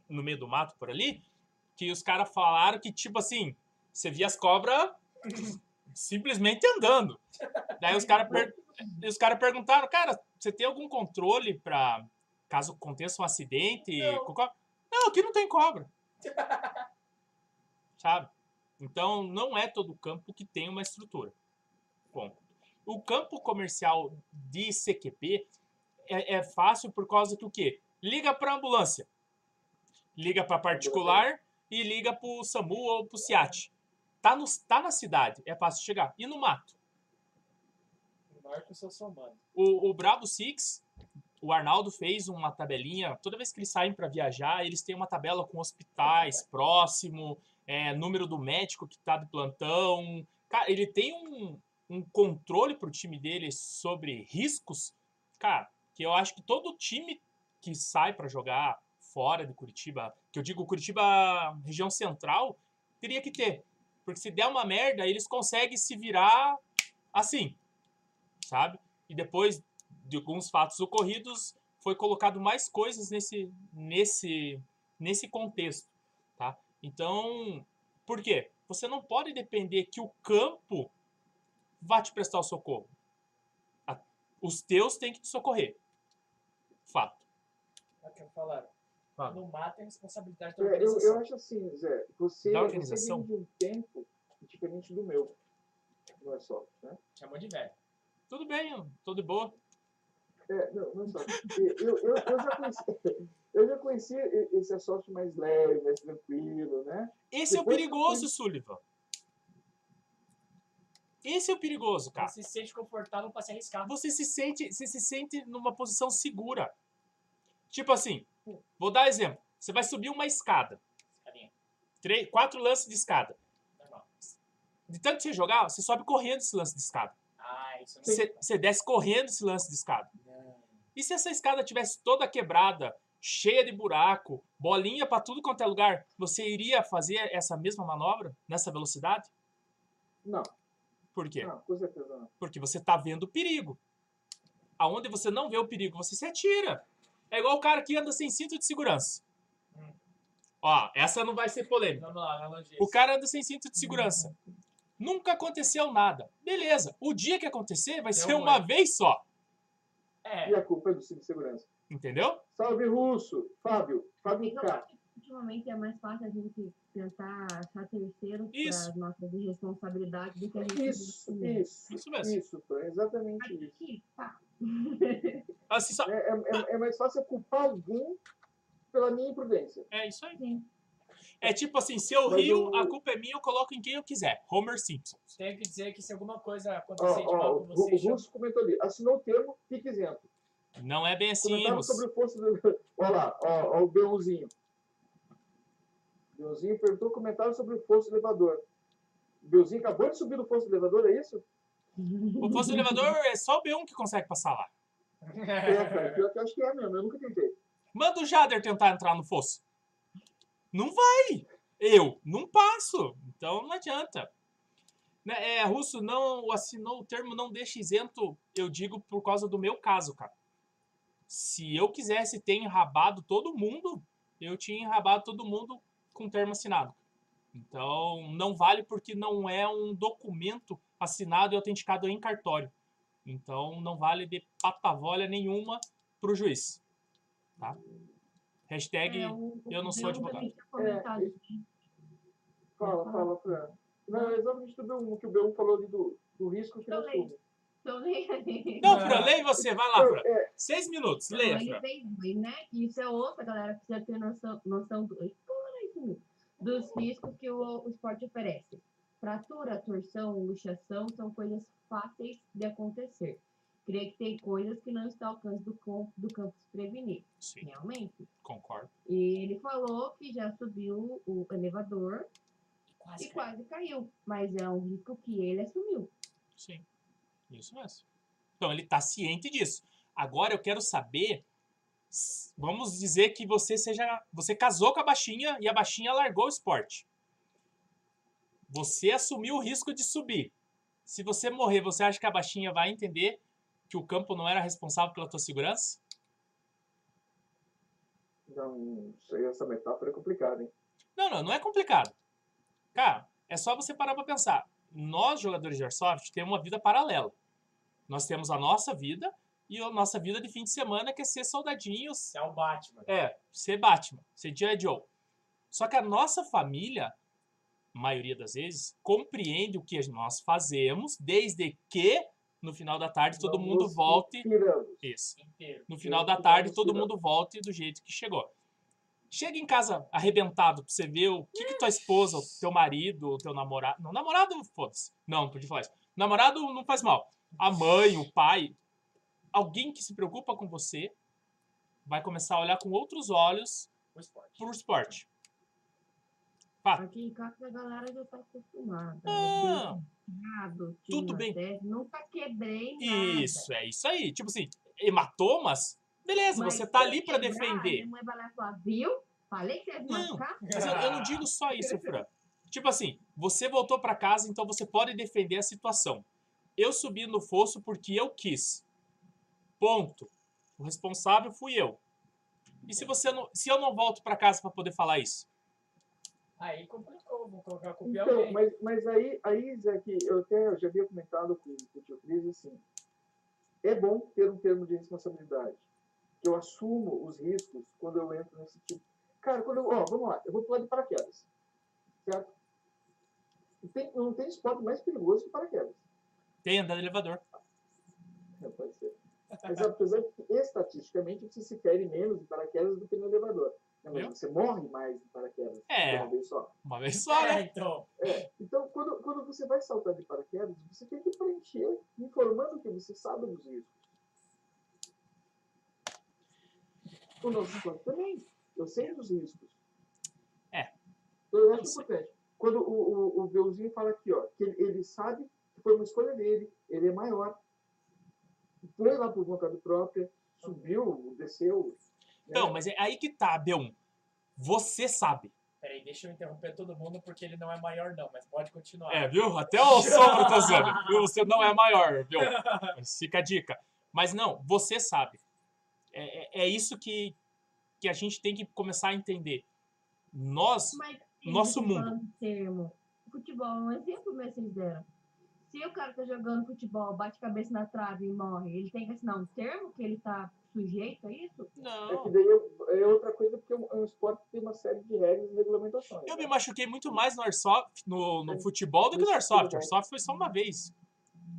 Speaker 1: no meio do mato por ali, que os caras falaram que, tipo assim, você via as cobras simplesmente andando. Daí os caras per... os cara perguntaram, cara, você tem algum controle pra caso aconteça um acidente
Speaker 4: Não.
Speaker 1: Não, aqui não tem cobra. Sabe? Então, não é todo campo que tem uma estrutura. Bom, o campo comercial de CQP é, é fácil por causa que o quê? Liga para ambulância, liga para particular e liga para o SAMU ou para o SIAT. Tá, no, tá na cidade, é fácil chegar. E no mato?
Speaker 4: O.
Speaker 1: O, o Bravo Six, o Arnaldo fez uma tabelinha. Toda vez que eles saem para viajar, eles têm uma tabela com hospitais próximo, é, número do médico que tá de plantão. Cara, ele tem um, um controle pro time dele sobre riscos, cara, que eu acho que todo time que sai para jogar fora de Curitiba, que eu digo Curitiba região central, teria que ter. Porque se der uma merda, eles conseguem se virar assim, sabe? E depois de alguns fatos ocorridos, foi colocado mais coisas nesse, nesse, nesse contexto, tá? Então, por quê? Você não pode depender que o campo vá te prestar o socorro. Os teus têm que te socorrer. Fato.
Speaker 4: Eu falar.
Speaker 1: Fala.
Speaker 4: No mato é responsabilidade da
Speaker 2: É, eu, eu
Speaker 4: organização.
Speaker 2: acho assim, Zé, você,
Speaker 1: Da
Speaker 2: você
Speaker 1: organização?
Speaker 2: vem de um tempo diferente do meu. Não é só, né?
Speaker 4: Chamou de velho.
Speaker 1: Tudo bem, eu de boa.
Speaker 2: É, não, não é só. Eu, eu, eu já conheci, eu já conheci esse assalto mais leve, mais tranquilo, né?
Speaker 1: Esse é o
Speaker 2: Depois que
Speaker 1: perigoso, Sullivan. Esse é o perigoso, cara.
Speaker 4: Você se sente confortável pra se arriscar.
Speaker 1: você se sente, você se sente numa posição segura. Tipo assim, vou dar exemplo. Você vai subir uma escada, três, quatro lances de escada.
Speaker 4: normal.
Speaker 1: De tanto que você jogar, você sobe correndo esse lance de escada.
Speaker 4: Ah,
Speaker 1: Você, você desce correndo esse lance de escada.
Speaker 4: Não.
Speaker 1: E se essa escada tivesse toda quebrada, cheia de buraco, bolinha pra tudo quanto é lugar, você iria fazer essa mesma manobra nessa velocidade?
Speaker 2: Não,
Speaker 1: Por quê?
Speaker 2: não, com certeza não.
Speaker 1: Porque você tá vendo o perigo. Aonde você não vê o perigo, você se atira. É igual o cara que anda sem cinto de segurança.
Speaker 4: Hum.
Speaker 1: Ó, essa não vai ser polêmica.
Speaker 4: Vamos lá, analogia.
Speaker 1: O cara anda sem cinto de segurança. Nunca aconteceu nada. Beleza. O dia que acontecer vai
Speaker 4: Deu
Speaker 1: ser uma vez só.
Speaker 4: É,
Speaker 2: E a culpa é do cinto de segurança.
Speaker 1: Entendeu?
Speaker 2: Salve, Russo! Fábio, Fábio K.
Speaker 3: ultimamente é mais fácil a gente tentar achar terceiros
Speaker 1: Isso.
Speaker 3: para nossa responsabilidade do que a gente
Speaker 2: Isso, isso,
Speaker 1: Isso mesmo.
Speaker 2: isso, exatamente
Speaker 3: Aqui,
Speaker 2: isso.
Speaker 3: aqui, pá.
Speaker 1: Assim, só...
Speaker 2: É, é, é mais fácil eu culpar algum pela minha imprudência.
Speaker 1: é isso aí.
Speaker 3: Sim.
Speaker 1: É tipo assim, se eu
Speaker 2: Mas
Speaker 1: rio,
Speaker 2: o-
Speaker 1: a culpa é minha, eu coloco em quem eu quiser. Homer Simpson.
Speaker 4: tenho que dizer que se alguma coisa acontecer de mal
Speaker 2: o,
Speaker 4: com
Speaker 2: o
Speaker 4: você, chama-
Speaker 2: Russo comentou ali, assinou o termo, fique isento.
Speaker 1: Não é bem assim, Russo.
Speaker 2: sobre o posto do... Olha lá, ó, ó o. Beãozinho perguntou comentário sobre o fosso elevador. O Beãozinho acabou de subir do fosso elevador, é isso?
Speaker 1: O fosse do elevador é só o B1 que consegue passar lá.
Speaker 2: É, cara, pior que eu acho que é mesmo, eu nunca tentei.
Speaker 1: Manda o Jader tentar entrar no fosso. Não vai. Eu não passo. Então não adianta. Né, É, Russo não assinou o termo não deixa isento, eu digo por causa do meu caso, cara. Se eu quisesse ter enrabado todo mundo, eu tinha enrabado todo mundo com termo assinado. Então não vale porque não é um documento assinado e autenticado em cartório. Então não vale de patavolha nenhuma pro juiz. Tá? Hashtag
Speaker 3: É, o- o
Speaker 1: eu não sou advogado.
Speaker 2: É,
Speaker 3: aqui.
Speaker 2: Fala, fala, Fran. Não, exatamente do B1, que o B1 falou ali do, do risco que nós
Speaker 3: aí.
Speaker 1: Não, Fran, leia você, vai lá, Fran.
Speaker 2: É,
Speaker 1: Seis minutos, leia, Fran.
Speaker 3: né? Que isso é outra, galera precisa ter noção, noção do, Dos riscos que o, o esporte oferece. Fratura, torção, luxação são coisas fáceis de acontecer. Creio que tem coisas que não estão ao alcance do, com- do campo se prevenir,
Speaker 1: Sim,
Speaker 3: realmente.
Speaker 1: concordo.
Speaker 3: E ele falou que já subiu o elevador
Speaker 4: Quase
Speaker 3: e
Speaker 4: caiu.
Speaker 3: quase caiu, mas é um risco que ele assumiu.
Speaker 1: Sim. Isso mesmo. Então ele tá ciente disso. Agora eu quero saber. Vamos dizer que você seja. Você casou com a baixinha e a baixinha largou o esporte. Você assumiu o risco de subir. Se você morrer, você acha que a baixinha vai entender que o campo não era responsável pela tua segurança?
Speaker 2: Não sei, essa metáfora é complicada, hein?
Speaker 1: Não, não, não é complicado. Cara, é só você parar pra pensar. Nós, jogadores de Airsoft, temos uma vida paralela. Nós temos a nossa vida e a nossa vida de fim de semana, que é ser soldadinhos.
Speaker 4: Você é o Batman.
Speaker 1: É, ser Batman, ser G.I. Joe. Só que a nossa família, maioria das vezes, compreende o que nós fazemos, desde que no final da tarde todo
Speaker 2: Não
Speaker 1: mundo volte.
Speaker 2: inspiramos.
Speaker 1: Isso.
Speaker 4: Inteiro.
Speaker 1: No final da tarde todo mundo volte do jeito que chegou. Chega em casa arrebentado pra você ver o que, que tua esposa, o teu marido, o teu namorado. Não, namorado, foda-se. Não, não podia falar isso. Namorado não faz mal. A mãe, o pai, alguém que se preocupa com você vai começar a olhar com outros olhos
Speaker 4: O esporte.
Speaker 1: pro esporte.
Speaker 3: Aqui em casa a galera já tá acostumada.
Speaker 1: Ah.
Speaker 3: Desenhado,
Speaker 1: Tudo bem.
Speaker 3: Nunca quebrei nada.
Speaker 1: Isso, é isso aí. Tipo assim, hematomas, beleza,
Speaker 3: Mas
Speaker 1: você tá ali
Speaker 3: quebrar,
Speaker 1: defender.
Speaker 3: Minha mãe vai lá e falar, viu? Falei que você ia
Speaker 1: Não. Mas eu, eu não digo só isso, Fran. Tipo assim, você voltou pra casa, então você pode defender a situação. Eu subi no fosso porque eu quis. Ponto. O responsável fui eu. E se você não, se eu não volto pra casa pra poder falar isso?
Speaker 4: Aí complicou, vou colocar a culpa em
Speaker 2: Então,
Speaker 4: alguém.
Speaker 2: mas, mas aí, aí, Zé, que eu até eu já havia comentado com, com o tio Cris, assim, é bom ter um termo de responsabilidade, que eu assumo os riscos quando eu entro nesse tipo. Cara, quando eu, ó, vamos lá, eu vou pular de paraquedas, certo? Não tem, não tem esporte mais perigoso que paraquedas,
Speaker 1: Tem andar de elevador.
Speaker 2: não pode ser. Mas apesar de que estatisticamente você se fere menos de paraquedas do que no elevador. Né? Mas você morre mais de paraquedas
Speaker 1: É.
Speaker 2: de uma vez só.
Speaker 1: Uma vez só,
Speaker 4: É,
Speaker 1: né?
Speaker 4: então.
Speaker 2: Então, quando, quando você vai saltar de paraquedas, você tem que preencher informando que você sabe dos riscos. O nosso esporte também. Eu sei dos riscos.
Speaker 1: É.
Speaker 2: Então, eu acho
Speaker 1: sei.
Speaker 2: importante. Quando o, o, o Belzinho fala aqui, ó, que ele, ele sabe que foi uma escolha dele, ele é maior. Foi lá por vontade própria, subiu, desceu. né?
Speaker 1: Então, mas é aí que tá, B1. Você sabe.
Speaker 4: Peraí, deixa eu interromper todo mundo porque ele não é maior, não, mas pode continuar.
Speaker 1: É, viu? Até o sombra tá usando. Viu? Você não é maior, viu? Mas Fica a dica. Mas não, você sabe. É, é, é isso que, que a gente tem que começar a entender. Nós,
Speaker 3: Mas,
Speaker 1: Nosso mundo.
Speaker 3: Termo. Futebol é um exemplo mesmo que vocês deram. Se o cara tá jogando futebol, bate a cabeça na trave e morre, ele tem que assinar um termo que ele tá sujeito a isso?
Speaker 2: É que
Speaker 1: não.
Speaker 2: daí é- é outra coisa, porque é um, é um esporte que tem uma série de regras e regulamentações.
Speaker 1: Eu
Speaker 2: né?
Speaker 1: me machuquei muito mais no Airsoft, no, no futebol do que no Airsoft. Airsoft foi só uma vez.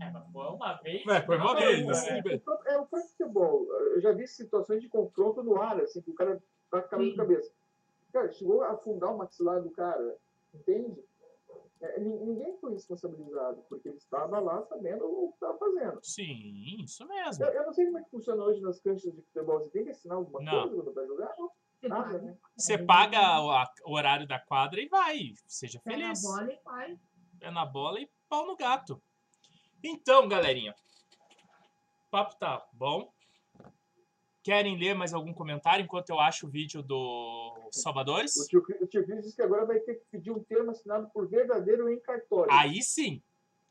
Speaker 4: É, mas foi uma vez.
Speaker 1: É, foi uma
Speaker 4: não,
Speaker 1: vez,
Speaker 4: né?
Speaker 1: assim.
Speaker 2: É, o é o futebol. Eu já vi situações de confronto no ar, assim, que o cara tá com a cabeça. Cara, chegou a afundar o maxilar do cara, entende? É, nin- ninguém foi responsabilizado, porque ele estava lá sabendo o que estava fazendo.
Speaker 1: Sim, isso mesmo.
Speaker 2: Eu, eu não sei como é que funciona hoje nas canchas de futebol. Você tem que assinar alguma
Speaker 1: Não.
Speaker 2: coisa quando vai jogar? Não,
Speaker 3: Você
Speaker 2: nada,
Speaker 3: paga.
Speaker 2: né?
Speaker 1: Você paga o, a- o horário da quadra e vai. Seja
Speaker 3: Pega a
Speaker 1: feliz.
Speaker 3: bola e faz.
Speaker 1: Pé na bola e pau no gato. Então, galerinha. O papo tá bom. Querem ler mais algum comentário enquanto eu acho o vídeo do Salvadores?
Speaker 2: O tio, o tio Cris disse que agora vai ter que pedir um termo assinado por verdadeiro em cartório.
Speaker 1: Aí sim.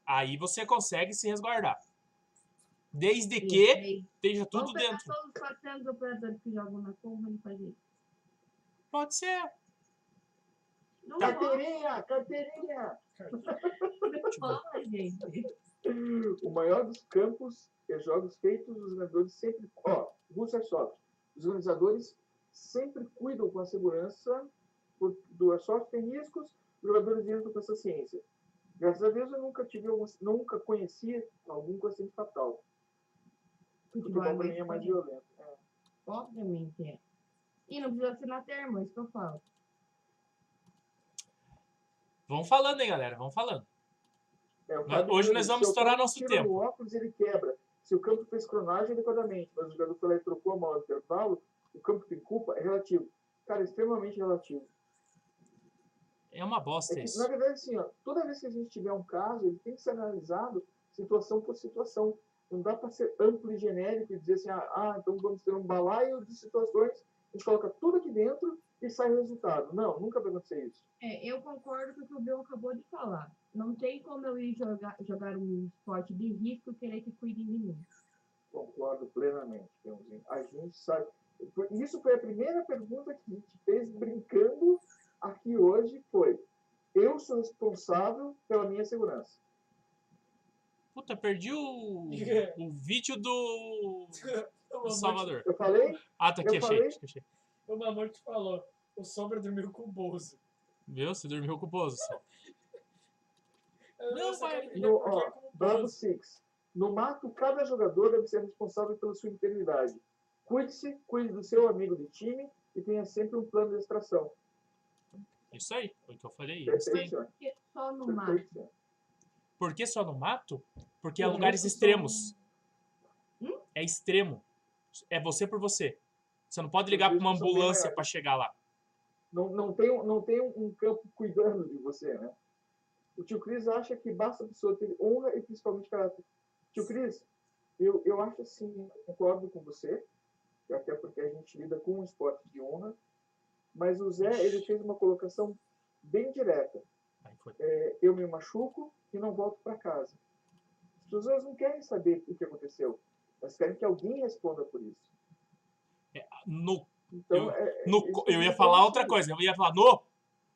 Speaker 1: Aí você consegue se resguardar. Desde
Speaker 3: Isso,
Speaker 1: que
Speaker 3: aí.
Speaker 1: esteja tudo
Speaker 3: Vamos
Speaker 1: dentro.
Speaker 3: todos os 400 operadores que jogam na curva e fazer isso.
Speaker 1: Pode ser.
Speaker 3: Não
Speaker 1: Tá.
Speaker 3: rola,
Speaker 2: Carteirinha, carteirinha!
Speaker 3: não rola, gente.
Speaker 2: O maior dos campos é jogos feitos, os organizadores sempre. Ó, Russo Soft. Os organizadores sempre cuidam com a segurança do Airsoft, tem riscos, os jogadores entram com essa ciência. Graças a Deus eu nunca tive algum, nunca conheci algum com acidente fatal.
Speaker 3: Futebol
Speaker 2: Futebol
Speaker 3: é mais
Speaker 2: mim é mais
Speaker 3: diferente.
Speaker 2: violento. É.
Speaker 3: Obviamente é. E não precisa assinar termo, é isso que eu falo.
Speaker 1: Vamos falando, hein, galera? Vamos falando.
Speaker 2: É, o
Speaker 1: hoje nós vamos
Speaker 2: o
Speaker 1: estourar nosso tempo.
Speaker 2: No óculos ele quebra. Se o campo fez cronagem adequadamente, mas o jogador foi lá e trocou a mão no intervalo, o campo tem culpa, é relativo. Cara, é extremamente relativo.
Speaker 1: É uma bosta
Speaker 2: É que,
Speaker 1: isso.
Speaker 2: na verdade, assim, ó, toda vez que a gente tiver um caso, ele tem que ser analisado situação por situação. Não dá para ser amplo e genérico e dizer assim, ah, ah, então vamos ter um balaio de situações, a gente coloca tudo aqui dentro e sai o resultado. Não, nunca vai acontecer isso.
Speaker 3: É, eu concordo com o que o Bill acabou de falar. Não tem como eu ir jogar, jogar um esporte de risco e querer que cuidem de mim.
Speaker 2: Concordo plenamente, Leãozinho. A gente sabe. Isso foi a primeira pergunta que a gente fez brincando aqui hoje, foi eu sou responsável pela minha segurança.
Speaker 1: Puta, perdi o, o vídeo do, do Salvador.
Speaker 2: Eu falei?
Speaker 1: Ah, tá aqui, achei, achei.
Speaker 4: O Mamute falou. O Sombra dormiu com o Bozo.
Speaker 1: Viu? Você dormiu com o Bozo. só. Não, vai.
Speaker 2: No,
Speaker 4: por que
Speaker 2: ó, Bravo. Six. No mato, cada jogador deve ser responsável pela sua integridade. Cuide-se, cuide do seu amigo de time e tenha sempre um plano de extração.
Speaker 1: Isso aí, foi o que eu falei.
Speaker 2: Perfeito, senhor.
Speaker 3: Porque só no mato.
Speaker 2: Perfeito, senhor.
Speaker 1: Por que só no mato? Porque é
Speaker 3: Por
Speaker 1: lugares extremos.
Speaker 3: Hum?
Speaker 1: É extremo. É você por você. Você não pode ligar
Speaker 2: Por
Speaker 1: pra uma ambulância
Speaker 2: maiores.
Speaker 1: pra chegar lá.
Speaker 2: Não, não, tem, um- não tem um campo cuidando de você, né? O tio Cris acha que basta a pessoa ter honra e principalmente caráter. Tio Cris, eu, eu acho assim, concordo com você, até porque a gente lida com um esporte de honra, mas o Zé, ele fez uma colocação bem direta. É, eu me machuco e não volto para casa. As pessoas não querem saber o que aconteceu, elas querem que alguém responda por isso.
Speaker 1: No,
Speaker 2: Então,
Speaker 1: Eu-
Speaker 2: é-
Speaker 1: no, eu ia falar outra coisa. Eu ia falar no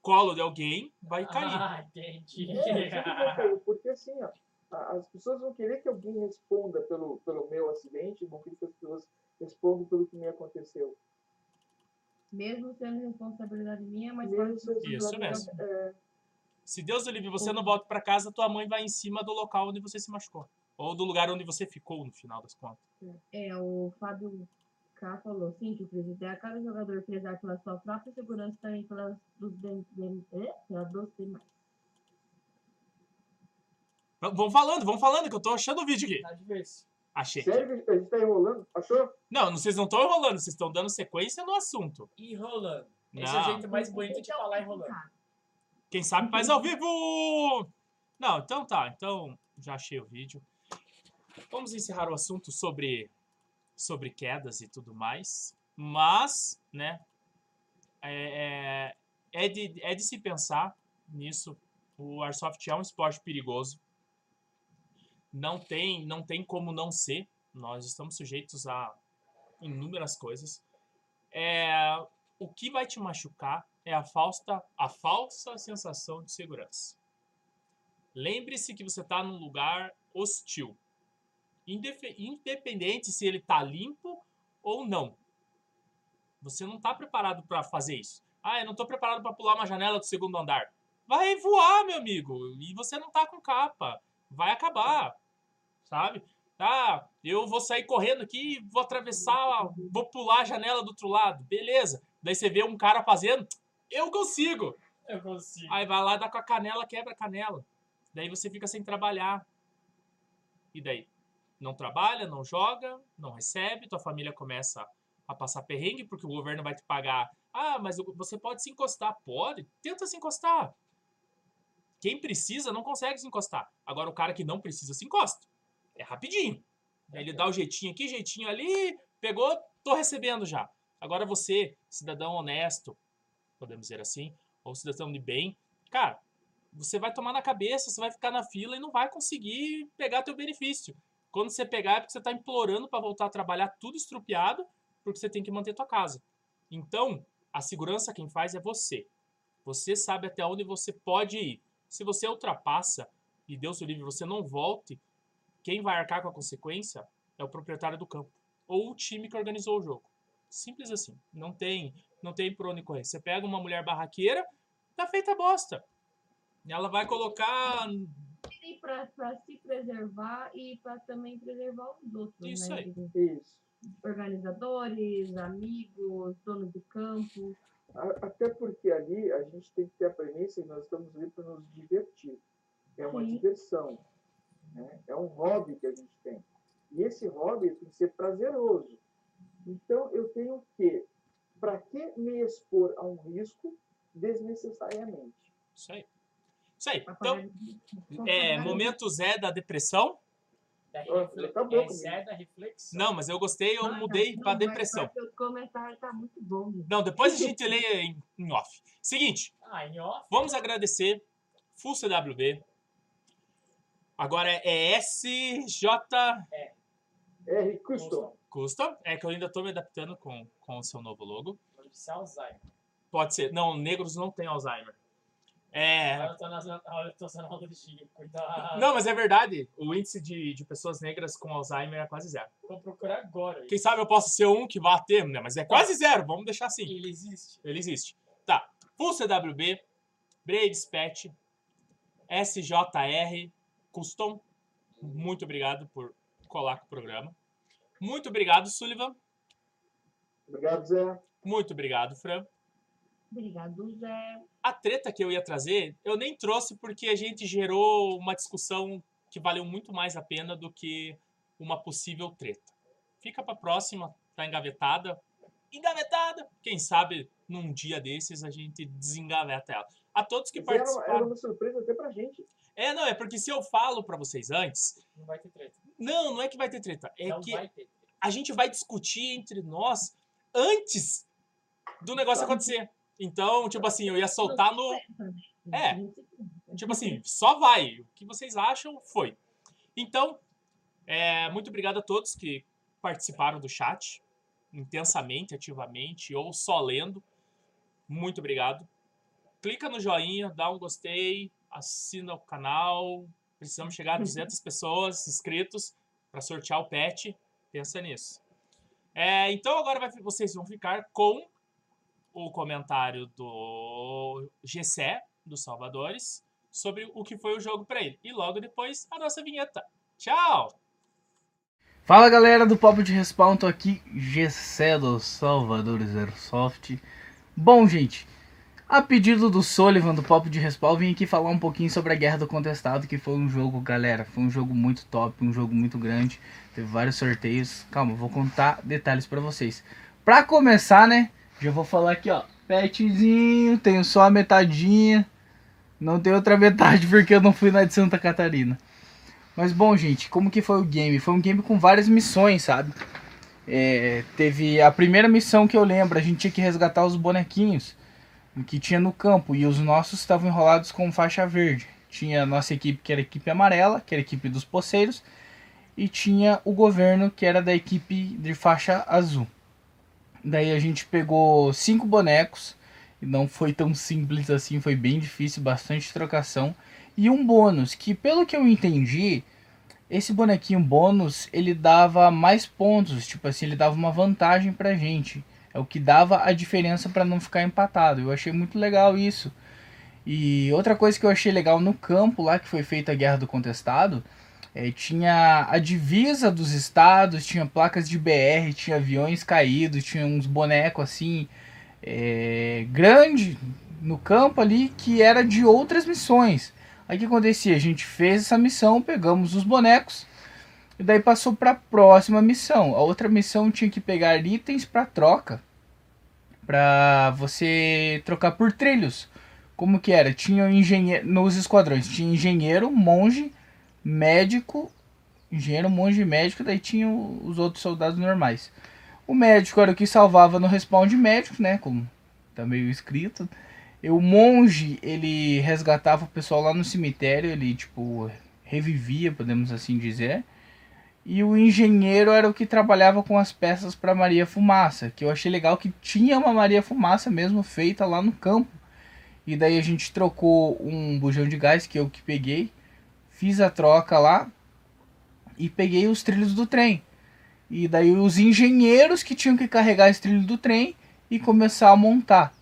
Speaker 1: colo de alguém vai cair.
Speaker 4: Ah, entendi.
Speaker 2: É, porque assim, ó, as pessoas vão querer que alguém responda pelo, pelo meu acidente, vão querer que as pessoas respondam pelo que me aconteceu.
Speaker 3: Mesmo sendo responsabilidade minha, mas
Speaker 2: Mesmo
Speaker 3: pode
Speaker 1: Isso mesmo.
Speaker 2: é,
Speaker 1: Se Deus o livre você não volta pra casa, tua mãe vai em cima do local onde você se machucou. Ou do lugar onde você ficou, no final das contas.
Speaker 3: É, o Fábio K falou, sim, que o presidente a cada jogador prezar pela sua própria segurança e também pela dos, dem- dem- é? pela dos demais.
Speaker 1: Vão falando, vão falando, que eu tô achando o vídeo aqui.
Speaker 4: Tá difícil.
Speaker 1: Achei.
Speaker 2: sério que a gente tá enrolando? Achou?
Speaker 1: Não, vocês não estão enrolando, vocês estão dando sequência no assunto.
Speaker 4: Enrolando. Esse é o
Speaker 1: Não.
Speaker 4: jeito mais bonito de falar enrolando.
Speaker 1: Quem sabe faz ao vivo! Não, então tá. Então já achei o vídeo. Vamos encerrar o assunto sobre, sobre quedas e tudo mais. Mas, né, é, é, é de, é de se pensar nisso. O Airsoft é um esporte perigoso. Não tem, não tem como não ser. Nós estamos sujeitos a inúmeras coisas. É, o que vai te machucar é a falsa, a falsa sensação de segurança. Lembre-se que você está num lugar hostil. Independente se ele está limpo ou não. Você não está preparado para fazer isso. Ah, eu não estou preparado para pular uma janela do segundo andar. Vai voar, meu amigo. E você não tá com capa. Vai acabar. Sabe? Ah, eu vou sair correndo aqui, vou atravessar, vou pular a janela do outro lado. Beleza. Daí você vê um cara fazendo, eu consigo.
Speaker 4: Eu consigo.
Speaker 1: Aí vai lá, dá com a canela, quebra a canela. Daí você fica sem trabalhar. E daí? Não trabalha, não joga, não recebe, tua família começa a passar perrengue porque o governo vai te pagar. Ah, mas você pode se encostar. Pode, tenta se encostar. Quem precisa não consegue se encostar. Agora o cara que não precisa se encosta. É rapidinho. Daí ele dá o jeitinho aqui, jeitinho ali, pegou, tô recebendo já. Agora você, cidadão honesto, podemos dizer assim, ou cidadão de bem, cara, você vai tomar na cabeça, você vai ficar na fila e não vai conseguir pegar teu benefício. Quando você pegar é porque você está implorando para voltar a trabalhar tudo estrupiado, porque você tem que manter tua casa. Então, a segurança quem faz é você. Você sabe até onde você pode ir. Se você ultrapassa e Deus o livre, você não volte, quem vai arcar com a consequência é o proprietário do campo ou o time que organizou o jogo. Simples assim. Não tem, não tem por onde correr. Você pega uma mulher barraqueira, tá feita bosta. Ela vai colocar
Speaker 3: para se preservar e para também preservar os outros,
Speaker 1: Isso
Speaker 3: né?
Speaker 1: aí.
Speaker 2: Isso.
Speaker 3: Organizadores, amigos, donos do campo.
Speaker 2: Até porque ali a gente tem que ter a premissa que nós estamos ali para nos divertir. É uma
Speaker 3: Sim.
Speaker 2: diversão. Né? É um hobby que a gente tem. E esse hobby tem que ser prazeroso. Então eu tenho que, para que me expor a um risco desnecessariamente?
Speaker 1: Isso aí. Isso aí. Então, é, momento Zé da depressão.
Speaker 4: Da
Speaker 2: Nossa,
Speaker 4: refle-
Speaker 2: tá
Speaker 4: é. Zé da reflexão.
Speaker 1: Não, mas eu gostei, eu mudei
Speaker 3: não,
Speaker 1: pra
Speaker 3: mas-
Speaker 1: depressão.
Speaker 3: O comentário tá muito bom.
Speaker 1: Não, depois a gente lê em, em off. Seguinte,
Speaker 4: Ah, em off?
Speaker 1: vamos agradecer Full CWB. Agora é SJ
Speaker 2: R. Custom.
Speaker 1: Custom. É que eu ainda tô me adaptando com, com o seu novo logo.
Speaker 4: Notícia Alzheimer.
Speaker 1: Pode ser. Não, negros não tem Alzheimer. É.
Speaker 4: Eu tô, nas, olha, eu tô usando alergia. Cuidado.
Speaker 1: Não, mas é verdade. O índice de, de pessoas negras com Alzheimer é quase zero.
Speaker 4: Vou procurar agora.
Speaker 1: Quem sabe eu posso ser um que vá ter, né? Mas é quase zero. Vamos deixar assim.
Speaker 4: Ele existe.
Speaker 1: Ele existe. Tá. Full CWB, Braves Pet, SJR, Custom. Muito obrigado por colar com o programa. Muito obrigado, Sullivan.
Speaker 2: Obrigado, Zé.
Speaker 1: Muito obrigado, Fran.
Speaker 3: Obrigado, Zé.
Speaker 1: A treta que eu ia trazer, eu nem trouxe porque a gente gerou uma discussão que valeu muito mais a pena do que uma possível treta. Fica pra próxima, tá engavetada. Engavetada! Quem sabe num dia desses a gente desengaveta ela. A todos que
Speaker 2: Mas
Speaker 1: participaram.
Speaker 2: era uma surpresa até pra gente.
Speaker 1: É, não, é porque se eu falo pra vocês antes,
Speaker 4: Não vai ter treta.
Speaker 1: não, não é que vai ter treta, é
Speaker 4: não
Speaker 1: que
Speaker 4: vai ter treta.
Speaker 1: a gente vai discutir entre nós antes do negócio acontecer. Então, tipo assim, eu ia soltar no. É.
Speaker 3: É.
Speaker 1: Tipo assim, só vai. O que vocês acham foi. Então, é, muito obrigado a todos que participaram do chat intensamente, ativamente ou só lendo. Muito obrigado. Clica no joinha, dá um gostei, assina o canal. Precisamos chegar a 200 pessoas inscritos para sortear o pet. Pensa nisso. É, então agora vai- vocês vão ficar com o comentário do GC, dos Salvadores, sobre o que foi o jogo para ele. E logo depois a nossa vinheta. Tchau!
Speaker 5: Fala galera do Papo de Respawn, tô aqui, GC do Salvadores Airsoft. Bom, gente, a pedido do Sullivan do Papo de Respawn, vim aqui falar um pouquinho sobre a Guerra do Contestado, que foi um jogo, galera, foi um jogo muito top, um jogo muito grande, teve vários sorteios. Calma, vou contar detalhes pra vocês. Pra começar, né, já vou falar aqui, ó, petzinho, tenho só a metadinha, não tem outra metade porque eu não fui na de Santa Catarina. Mas bom, gente, como que foi o game? Foi um game com várias missões, sabe? É, teve a primeira missão que eu lembro, a gente tinha que resgatar os bonequinhos que tinha no campo e os nossos estavam enrolados com faixa verde. Tinha a nossa equipe que era a equipe amarela, que era a equipe dos poceiros, e tinha o governo que era da equipe de faixa azul. Daí a gente pegou cinco bonecos, e não foi tão simples assim, foi bem difícil, bastante trocação. E um bônus, que pelo que eu entendi, esse bonequinho bônus, ele dava mais pontos, tipo assim, ele dava uma vantagem pra gente. É o que dava a diferença para não ficar empatado. Eu achei muito legal isso. E outra coisa que eu achei legal no campo lá que foi feita a Guerra do Contestado, é, tinha a divisa dos estados, tinha placas de BR, tinha aviões caídos, tinha uns bonecos assim, é, grande no campo ali que era de outras missões. Aí o que acontecia? A gente fez essa missão, pegamos os bonecos e daí passou para a próxima missão. A outra missão tinha que pegar itens para troca, para você trocar por trilhos. Como que era? Tinha engenheiro nos esquadrões, tinha engenheiro, monge, médico, engenheiro, monge, médico, daí tinha os outros soldados normais. O médico era o que salvava no respawn de médico, né, como tá meio escrito. E o monge, ele resgatava o pessoal lá no cemitério, ele tipo revivia, podemos assim dizer. E o engenheiro era o que trabalhava com as peças para Maria Fumaça, que eu achei legal que tinha uma Maria Fumaça mesmo feita lá no campo. E daí a gente trocou um bujão de gás que eu que peguei, fiz a troca lá e peguei os trilhos do trem. E daí os engenheiros que tinham que carregar esse trilho do trem e começar a montar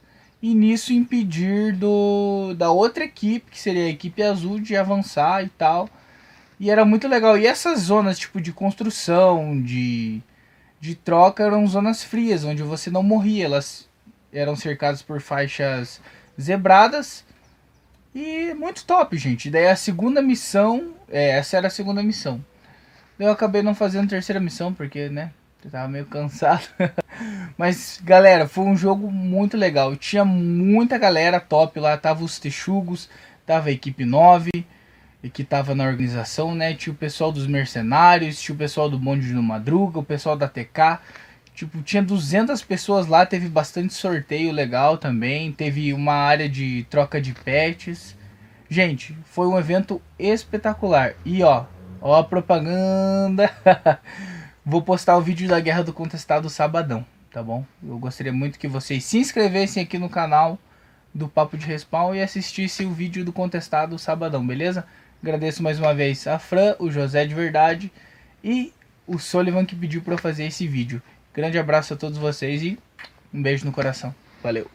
Speaker 5: e nisso impedir do da outra equipe, que seria a equipe azul, de avançar e tal. E era muito legal. E essas zonas tipo de construção, de, de troca, eram zonas frias, onde você não morria. Elas eram cercadas por faixas zebradas. E muito top, gente. Daí a segunda missão, é, essa era a segunda missão. Eu acabei não fazendo a terceira missão, porque, né, eu tava meio cansado. Mas, galera, foi um jogo muito legal. Tinha muita galera top lá. Tava os Texugos, tava a equipe 9, que tava na organização, né? Tinha o pessoal dos Mercenários, tinha o pessoal do Bonde no Madruga, o pessoal da TK. Tipo, tinha 200 pessoas lá, teve bastante sorteio legal também, teve uma área de troca de pets. Gente, foi um evento espetacular. E ó, ó a propaganda. Vou postar o vídeo da Guerra do Contestado sabadão, tá bom? Eu gostaria muito que vocês se inscrevessem aqui no canal do Papo de Respawn e assistissem o vídeo do Contestado sabadão, beleza? Agradeço mais uma vez a Fran, o José de Verdade e o Sullivan que pediu para fazer esse vídeo. Grande abraço a todos vocês e um beijo no coração. Valeu!